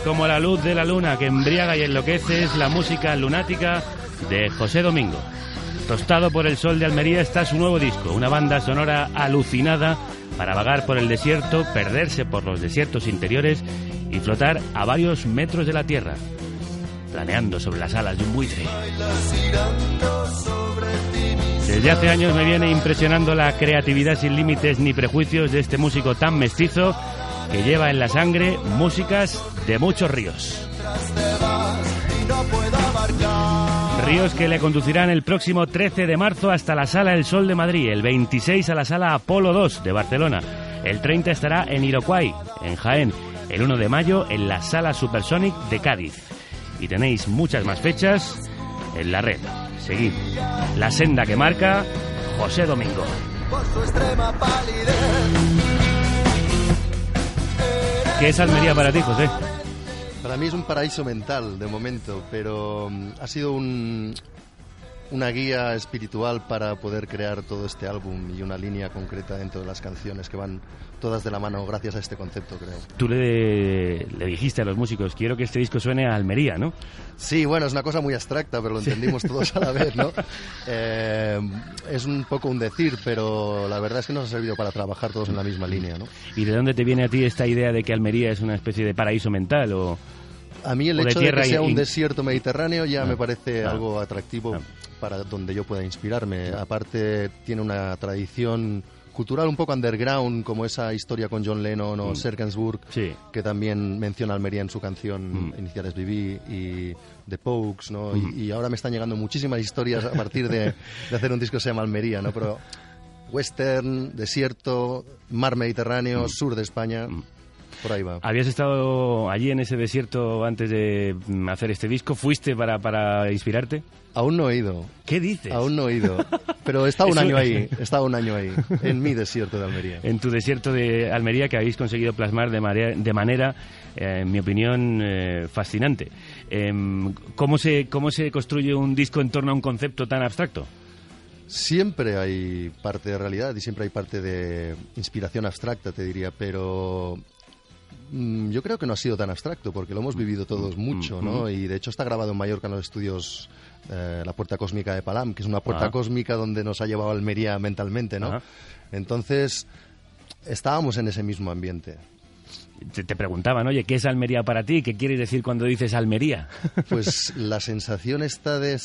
Como la luz de la luna que embriaga y enloquece es la música lunática de José Domingo. Tostado por el sol de Almería está su nuevo disco, una banda sonora alucinada para vagar por el desierto, perderse por los desiertos interiores y flotar a varios metros de la tierra, planeando sobre las alas de un buitre. Desde hace años me viene impresionando la creatividad sin límites ni prejuicios de este músico tan mestizo que lleva en la sangre músicas de muchos ríos. Ríos que le conducirán el próximo 13 de marzo hasta la Sala El Sol de Madrid, el 26 a la Sala Apolo 2 de Barcelona, el 30 estará en Iroquois, en Jaén, el 1 de mayo en la Sala Supersonic de Cádiz. Y tenéis muchas más fechas en la red. Seguid la senda que marca José Domingo. Por su extrema palidez. ¿Qué es Almería para ti, José? Para mí es un paraíso mental de momento, pero mm, ha sido un, una guía espiritual para poder crear todo este álbum y una línea concreta dentro de las canciones que van todas de la mano gracias a este concepto, creo. Tú le, le dijiste a los músicos, quiero que este disco suene a Almería, ¿no? Sí, bueno, es una cosa muy abstracta, pero lo entendimos todos a la vez, ¿no? Eh, es un poco un decir, pero la verdad es que nos ha servido para trabajar todos en la misma línea, ¿no? ¿Y de dónde te viene a ti esta idea de que Almería es una especie de paraíso mental o...? A mí el de hecho de, que sea in- un desierto mediterráneo ya Ah, me parece ah, algo atractivo para donde yo pueda inspirarme. Aparte tiene una tradición cultural un poco underground, como esa historia con John Lennon o Mm. Sí. que también menciona Almería en su canción Mm. Iniciales Viví y The Pokes, ¿no? Mm. Y, y ahora me están llegando muchísimas historias a partir de, de hacer un disco que se llama Almería, ¿no? Pero western, desierto, mar Mediterráneo, sur de España. Por ahí va. ¿Habías estado allí en ese desierto antes de mm, hacer este disco? ¿Fuiste para, para inspirarte? Aún no he ido. ¿Qué dices? Aún no he ido. Pero he estado un año ahí. He estado un año ahí. En mi desierto de Almería. En tu desierto de Almería que habéis conseguido plasmar de, marea- de manera, eh, en mi opinión, eh, fascinante. Em, ¿cómo, se, ¿Cómo se construye un disco en torno a un concepto tan abstracto? Siempre hay parte de realidad y siempre hay parte de inspiración abstracta, te diría, pero yo creo que no ha sido tan abstracto porque lo hemos vivido todos mucho, ¿no? mm. Y de hecho está grabado en Mallorca en los estudios eh, La Puerta Cósmica de Palam, que es una puerta Ah. cósmica donde nos ha llevado Almería mentalmente, ¿no? Ajá. Entonces estábamos en ese mismo ambiente. Te, te preguntaban, oye, ¿qué es Almería para ti? ¿Qué quieres decir cuando dices Almería? Pues la sensación está de,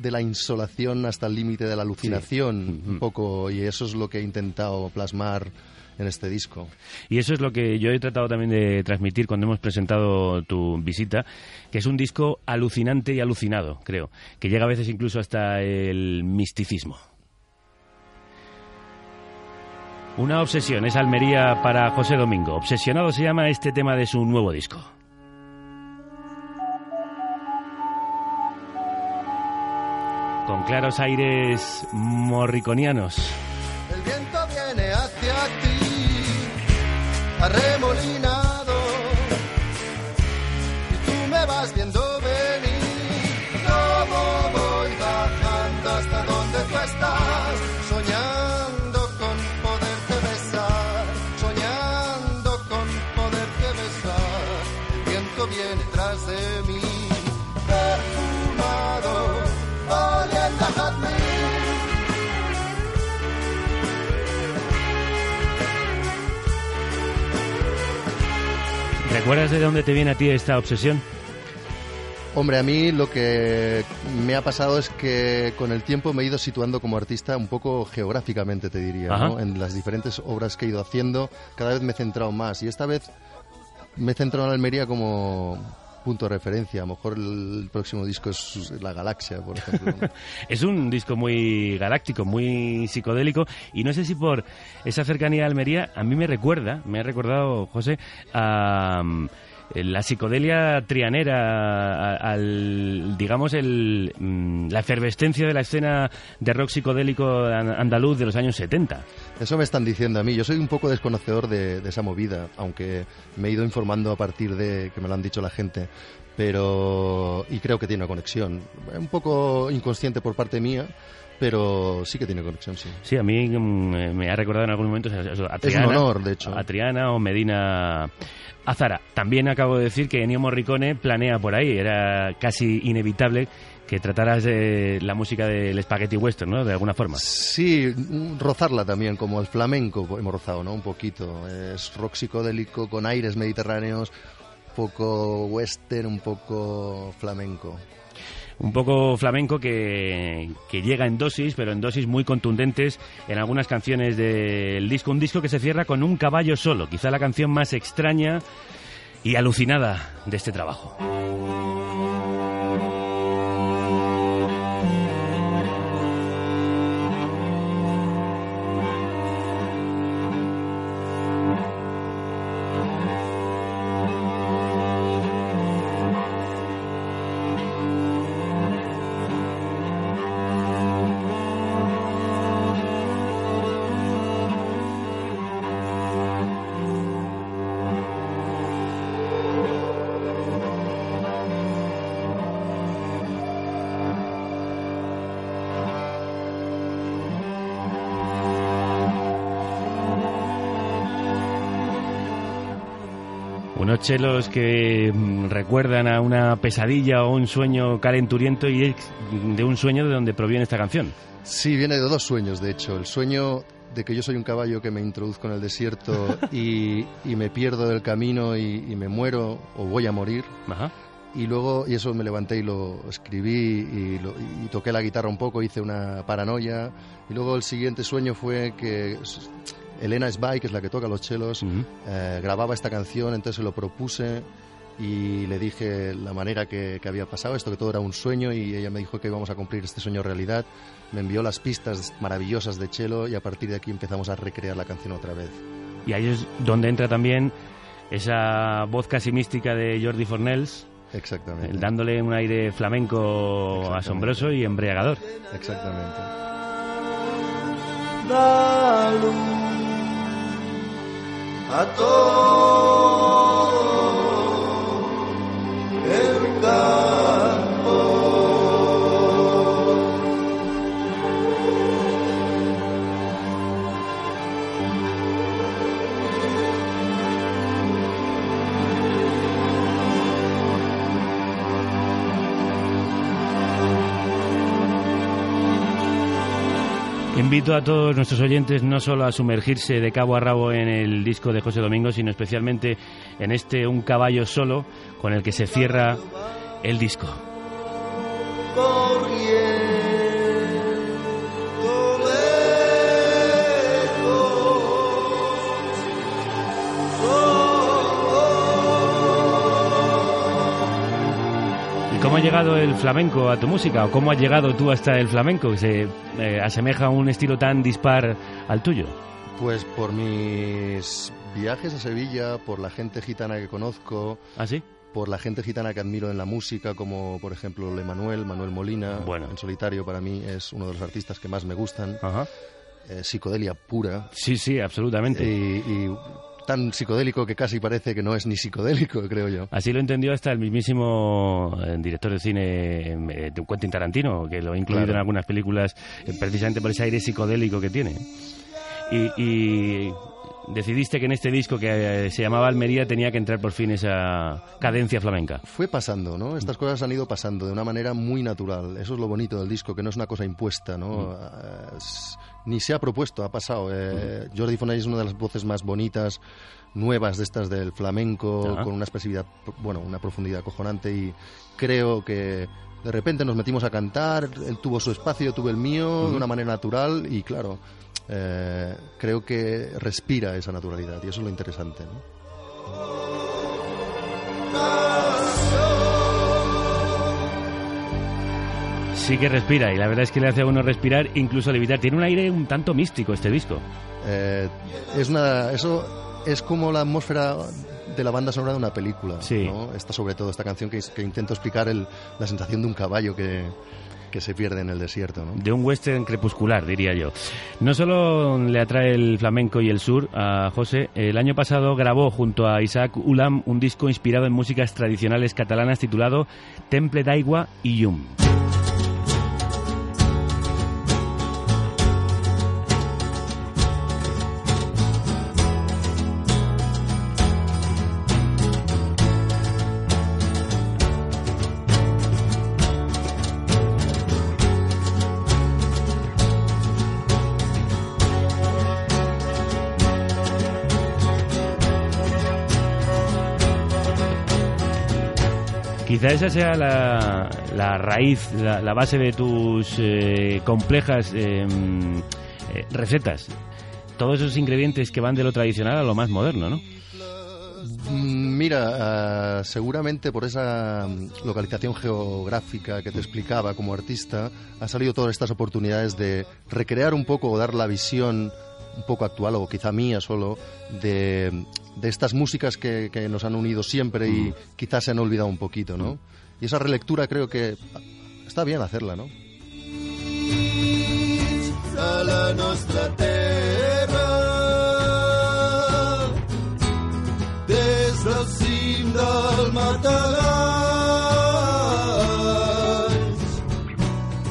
de la insolación hasta el límite de la alucinación, un poco, y eso es lo que he intentado plasmar en este disco. Y eso es lo que yo he tratado también de transmitir cuando hemos presentado tu visita, que es un disco alucinante y alucinado, creo, que llega a veces incluso hasta el misticismo. Una obsesión es Almería para José Domingo. Obsesionado se llama este tema de su nuevo disco. Con claros aires morriconianos. El viento viene hacia a ¿Recuerdas de dónde te viene a ti esta obsesión? Hombre, a mí lo que me ha pasado es que con el tiempo me he ido situando como artista un poco geográficamente, te diría. En las diferentes obras que he ido haciendo, cada vez me he centrado más. Y esta vez me he centrado en Almería como punto de referencia. A lo mejor el próximo disco es La Galaxia, por ejemplo. Es un disco muy galáctico, muy psicodélico y no sé si por esa cercanía a Almería a mí me recuerda, me ha recordado José a la psicodelia trianera, al digamos el mm, la efervescencia de la escena de rock psicodélico an- andaluz de los años 70. Eso me están diciendo a mí. Yo soy un poco desconocedor de, de esa movida, aunque me he ido informando a partir de que me lo han dicho la gente. Pero. Y creo que tiene una conexión. Un poco inconsciente por parte mía, pero sí que tiene conexión, sí. Sí, a mí mm, eh, me ha recordado en algún momento a, a Es un honor, de hecho. A Triana o Medina Azara. También acabo de decir que Ennio Morricone planea por ahí. Era casi inevitable que trataras de la música del spaghetti western, ¿no? De alguna forma. Sí, rozarla también, como el flamenco hemos rozado, ¿no? Un poquito. Es rock psicodélico con aires mediterráneos, un poco western, un poco flamenco. Un poco flamenco que, que llega en dosis, pero en dosis muy contundentes en algunas canciones del disco. Un disco que se cierra con un caballo solo, quizá la canción más extraña y alucinada de este trabajo. Chelos que mm, recuerdan a una pesadilla o un sueño calenturiento y es de un sueño de donde proviene esta canción. Sí, viene de dos sueños, de hecho. El sueño de que yo soy un caballo que me introduzco en el desierto y, y me pierdo del camino y, y me muero o voy a morir. Y luego, y eso me levanté y lo escribí y, lo- y toqué la guitarra un poco, hice una paranoia. Y luego el siguiente sueño fue que Elena Sbai, que es la que toca los chelos, eh, grababa esta canción, entonces se lo propuse y le dije la manera que, que había pasado, esto que todo era un sueño y ella me dijo que íbamos a cumplir este sueño realidad. Me envió las pistas maravillosas de Chelo y a partir de aquí empezamos a recrear la canción otra vez. Y ahí es donde entra también esa voz casi mística de Jordi Fornells, Exactamente. dándole un aire flamenco asombroso y embriagador. Exactamente. A todo Invito a todos nuestros oyentes no solo a sumergirse de cabo a rabo en el disco de José Domingo, sino especialmente en este Un caballo solo con el que se cierra el disco. Cómo ha llegado el flamenco a tu música? ¿O cómo has llegado tú hasta el flamenco, se eh, asemeja a un estilo tan dispar al tuyo? Pues por mis viajes a Sevilla, por la gente gitana que conozco. ¿Ah, sí? Por la gente gitana que admiro en la música, como por ejemplo Le Manuel, Manuel Molina. Bueno. En solitario para mí es uno de los artistas que más me gustan. Ajá. Eh, psicodelia pura. Sí, sí, absolutamente. Y, y tan psicodélico que casi parece que no es ni psicodélico, creo yo. Así lo entendió hasta el mismísimo eh, director de cine eh, de Quentin Tarantino, que lo ha incluido Claro. en algunas películas eh, precisamente por ese aire psicodélico que tiene. Y, y decidiste que en este disco que se llamaba Almería tenía que entrar por fin esa cadencia flamenca. Fue pasando, ¿no? Estas cosas han ido pasando de una manera muy natural. Eso es lo bonito del disco, que no es una cosa impuesta, ¿no? Eh, es- ni se ha propuesto, ha pasado. Eh, Jordi Fonay es una de las voces más bonitas, nuevas de estas del flamenco, con una expresividad, bueno, una profundidad acojonante y creo que de repente nos metimos a cantar, él tuvo su espacio, yo tuve el mío, de una manera natural y claro, eh, creo que respira esa naturalidad y eso es lo interesante, ¿no? Sí que respira, y la verdad es que le hace a uno respirar, incluso levitar. Tiene un aire un tanto místico este disco. Eh, es una, eso es como la atmósfera de la banda sonora de una película. Sí. ¿no? Esta, sobre todo, esta canción que, que intento explicar el- la sensación de un caballo que, que se pierde en el desierto. ¿no? De un western crepuscular, diría yo. No solo le atrae el flamenco y el sur a José, el año pasado grabó junto a Isaac Ulam un disco inspirado en músicas tradicionales catalanas titulado Temple d'Aigua y Yum. Quizá esa sea la, la raíz, la, base de tus eh, complejas eh, eh, recetas. Todos esos ingredientes que van de lo tradicional a lo más moderno, ¿no? Mm, Mira, ah, seguramente por esa mm, localización geográfica que te explicaba como artista, han salido todas estas oportunidades de recrear un poco o dar la visión un poco actual o quizá mía solo de, de estas músicas que, que nos han unido siempre y quizás se han olvidado un poquito, ¿no? Y esa relectura creo que está bien hacerla, ¿no? a la nostra terra. Des del cim del Matagalls,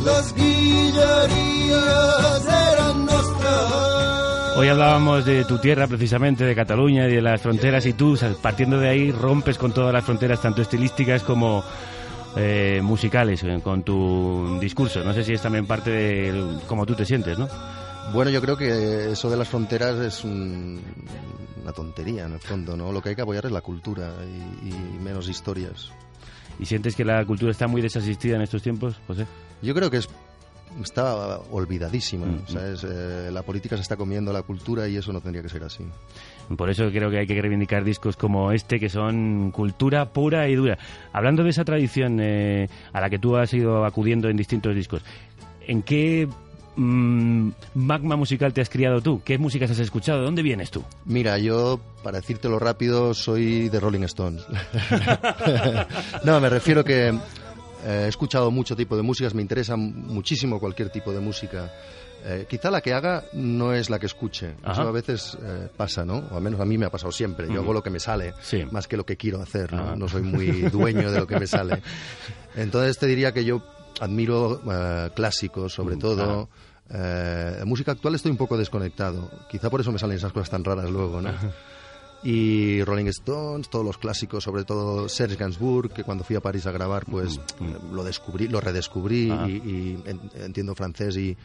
les guilleries eren nostres. Hoy hablábamos de tu tierra, precisamente de Cataluña y de las fronteras, y tú, partiendo de ahí, rompes con todas las fronteras, tanto estilísticas como eh, musicales, eh, con tu discurso. No sé si es también parte de cómo tú te sientes, ¿no? Bueno, yo creo que eso de las fronteras es un- una tontería en el fondo, ¿no? Lo que hay que apoyar es la cultura y, y menos historias. ¿Y sientes que la cultura está muy desasistida en estos tiempos, José? Yo creo que es está olvidadísima. Mm, O sea, es, eh, la política se está comiendo la cultura y eso no tendría que ser así. Por eso creo que hay que reivindicar discos como este, que son cultura pura y dura. Hablando de esa tradición eh, a la que tú has ido acudiendo en distintos discos, ¿en qué mm, magma musical te has criado tú? ¿Qué músicas has escuchado? ¿De dónde vienes tú? Mira, yo, para decírtelo rápido, soy de Rolling Stones. no, me refiero que eh, he escuchado mucho tipo de músicas, me interesa muchísimo cualquier tipo de música. Eh, quizá la que haga no es la que escuche. Ajá. Eso a veces eh, pasa, ¿no? O al menos a mí me ha pasado siempre. Yo hago lo que me sale, Sí. más que lo que quiero hacer, ¿no? Ajá. No soy muy dueño de lo que me sale. Entonces te diría que yo admiro eh, clásicos, sobre Mm, todo. Eh, música actual estoy un poco desconectado. Quizá por eso me salen esas cosas tan raras luego, ¿no? Y Rolling Stones, todos los clásicos, sobre todo Serge Gainsbourg, que cuando fui a París a grabar, pues eh, lo descubrí, lo redescubrí Ah. y, y en- entiendo francés y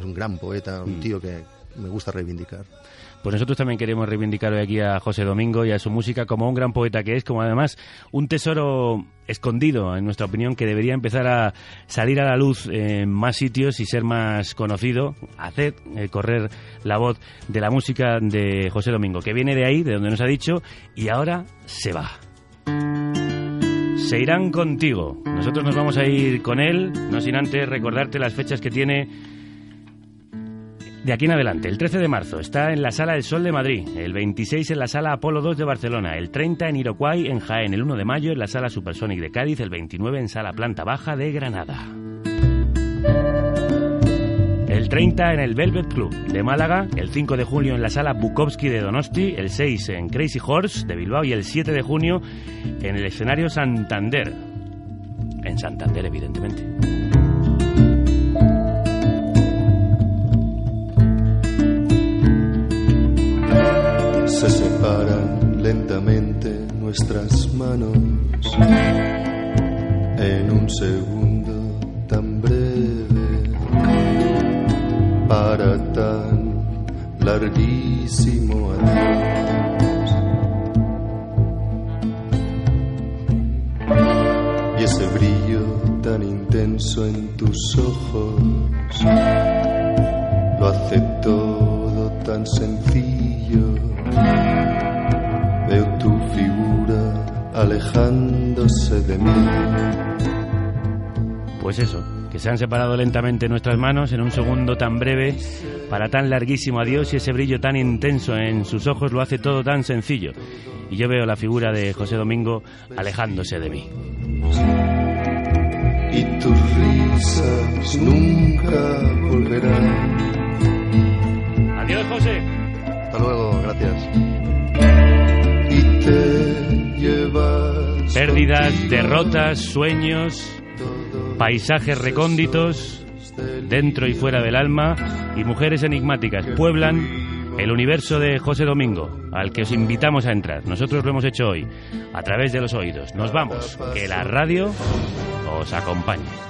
es un gran poeta, un Mm. tío que me gusta reivindicar. Pues nosotros también queremos reivindicar hoy aquí a José Domingo y a su música como un gran poeta que es, como además un tesoro escondido, en nuestra opinión, que debería empezar a salir a la luz en más sitios y ser más conocido, hacer eh, correr la voz de la música de José Domingo, que viene de ahí, de donde nos ha dicho, y ahora se va. Se irán contigo. Nosotros nos vamos a ir con él, no sin antes recordarte las fechas que tiene de aquí en adelante, el 13 de marzo está en la Sala del Sol de Madrid, el 26 en la Sala Apolo 2 de Barcelona, el 30 en Iroquois en Jaén, el 1 de mayo en la Sala Supersonic de Cádiz, el 29 en Sala Planta Baja de Granada. El 30 en el Velvet Club de Málaga, el 5 de julio en la Sala Bukowski de Donosti, el 6 en Crazy Horse de Bilbao y el 7 de junio en el escenario Santander. En Santander, evidentemente. Se separan lentamente nuestras manos en un segundo tan breve para tan larguísimo adiós. Y ese brillo tan intenso en tus ojos lo hace todo tan sencillo. Veo tu figura alejándose de mí. Pues eso, que se han separado lentamente nuestras manos en un segundo tan breve para tan larguísimo adiós y ese brillo tan intenso en sus ojos lo hace todo tan sencillo. Y yo veo la figura de José Domingo alejándose de mí. Y tus risas nunca volverán. Pérdidas, derrotas, sueños, paisajes recónditos, dentro y fuera del alma, y mujeres enigmáticas pueblan el universo de José Domingo, al que os invitamos a entrar. Nosotros lo hemos hecho hoy, a través de los oídos. Nos vamos, que la radio os acompañe.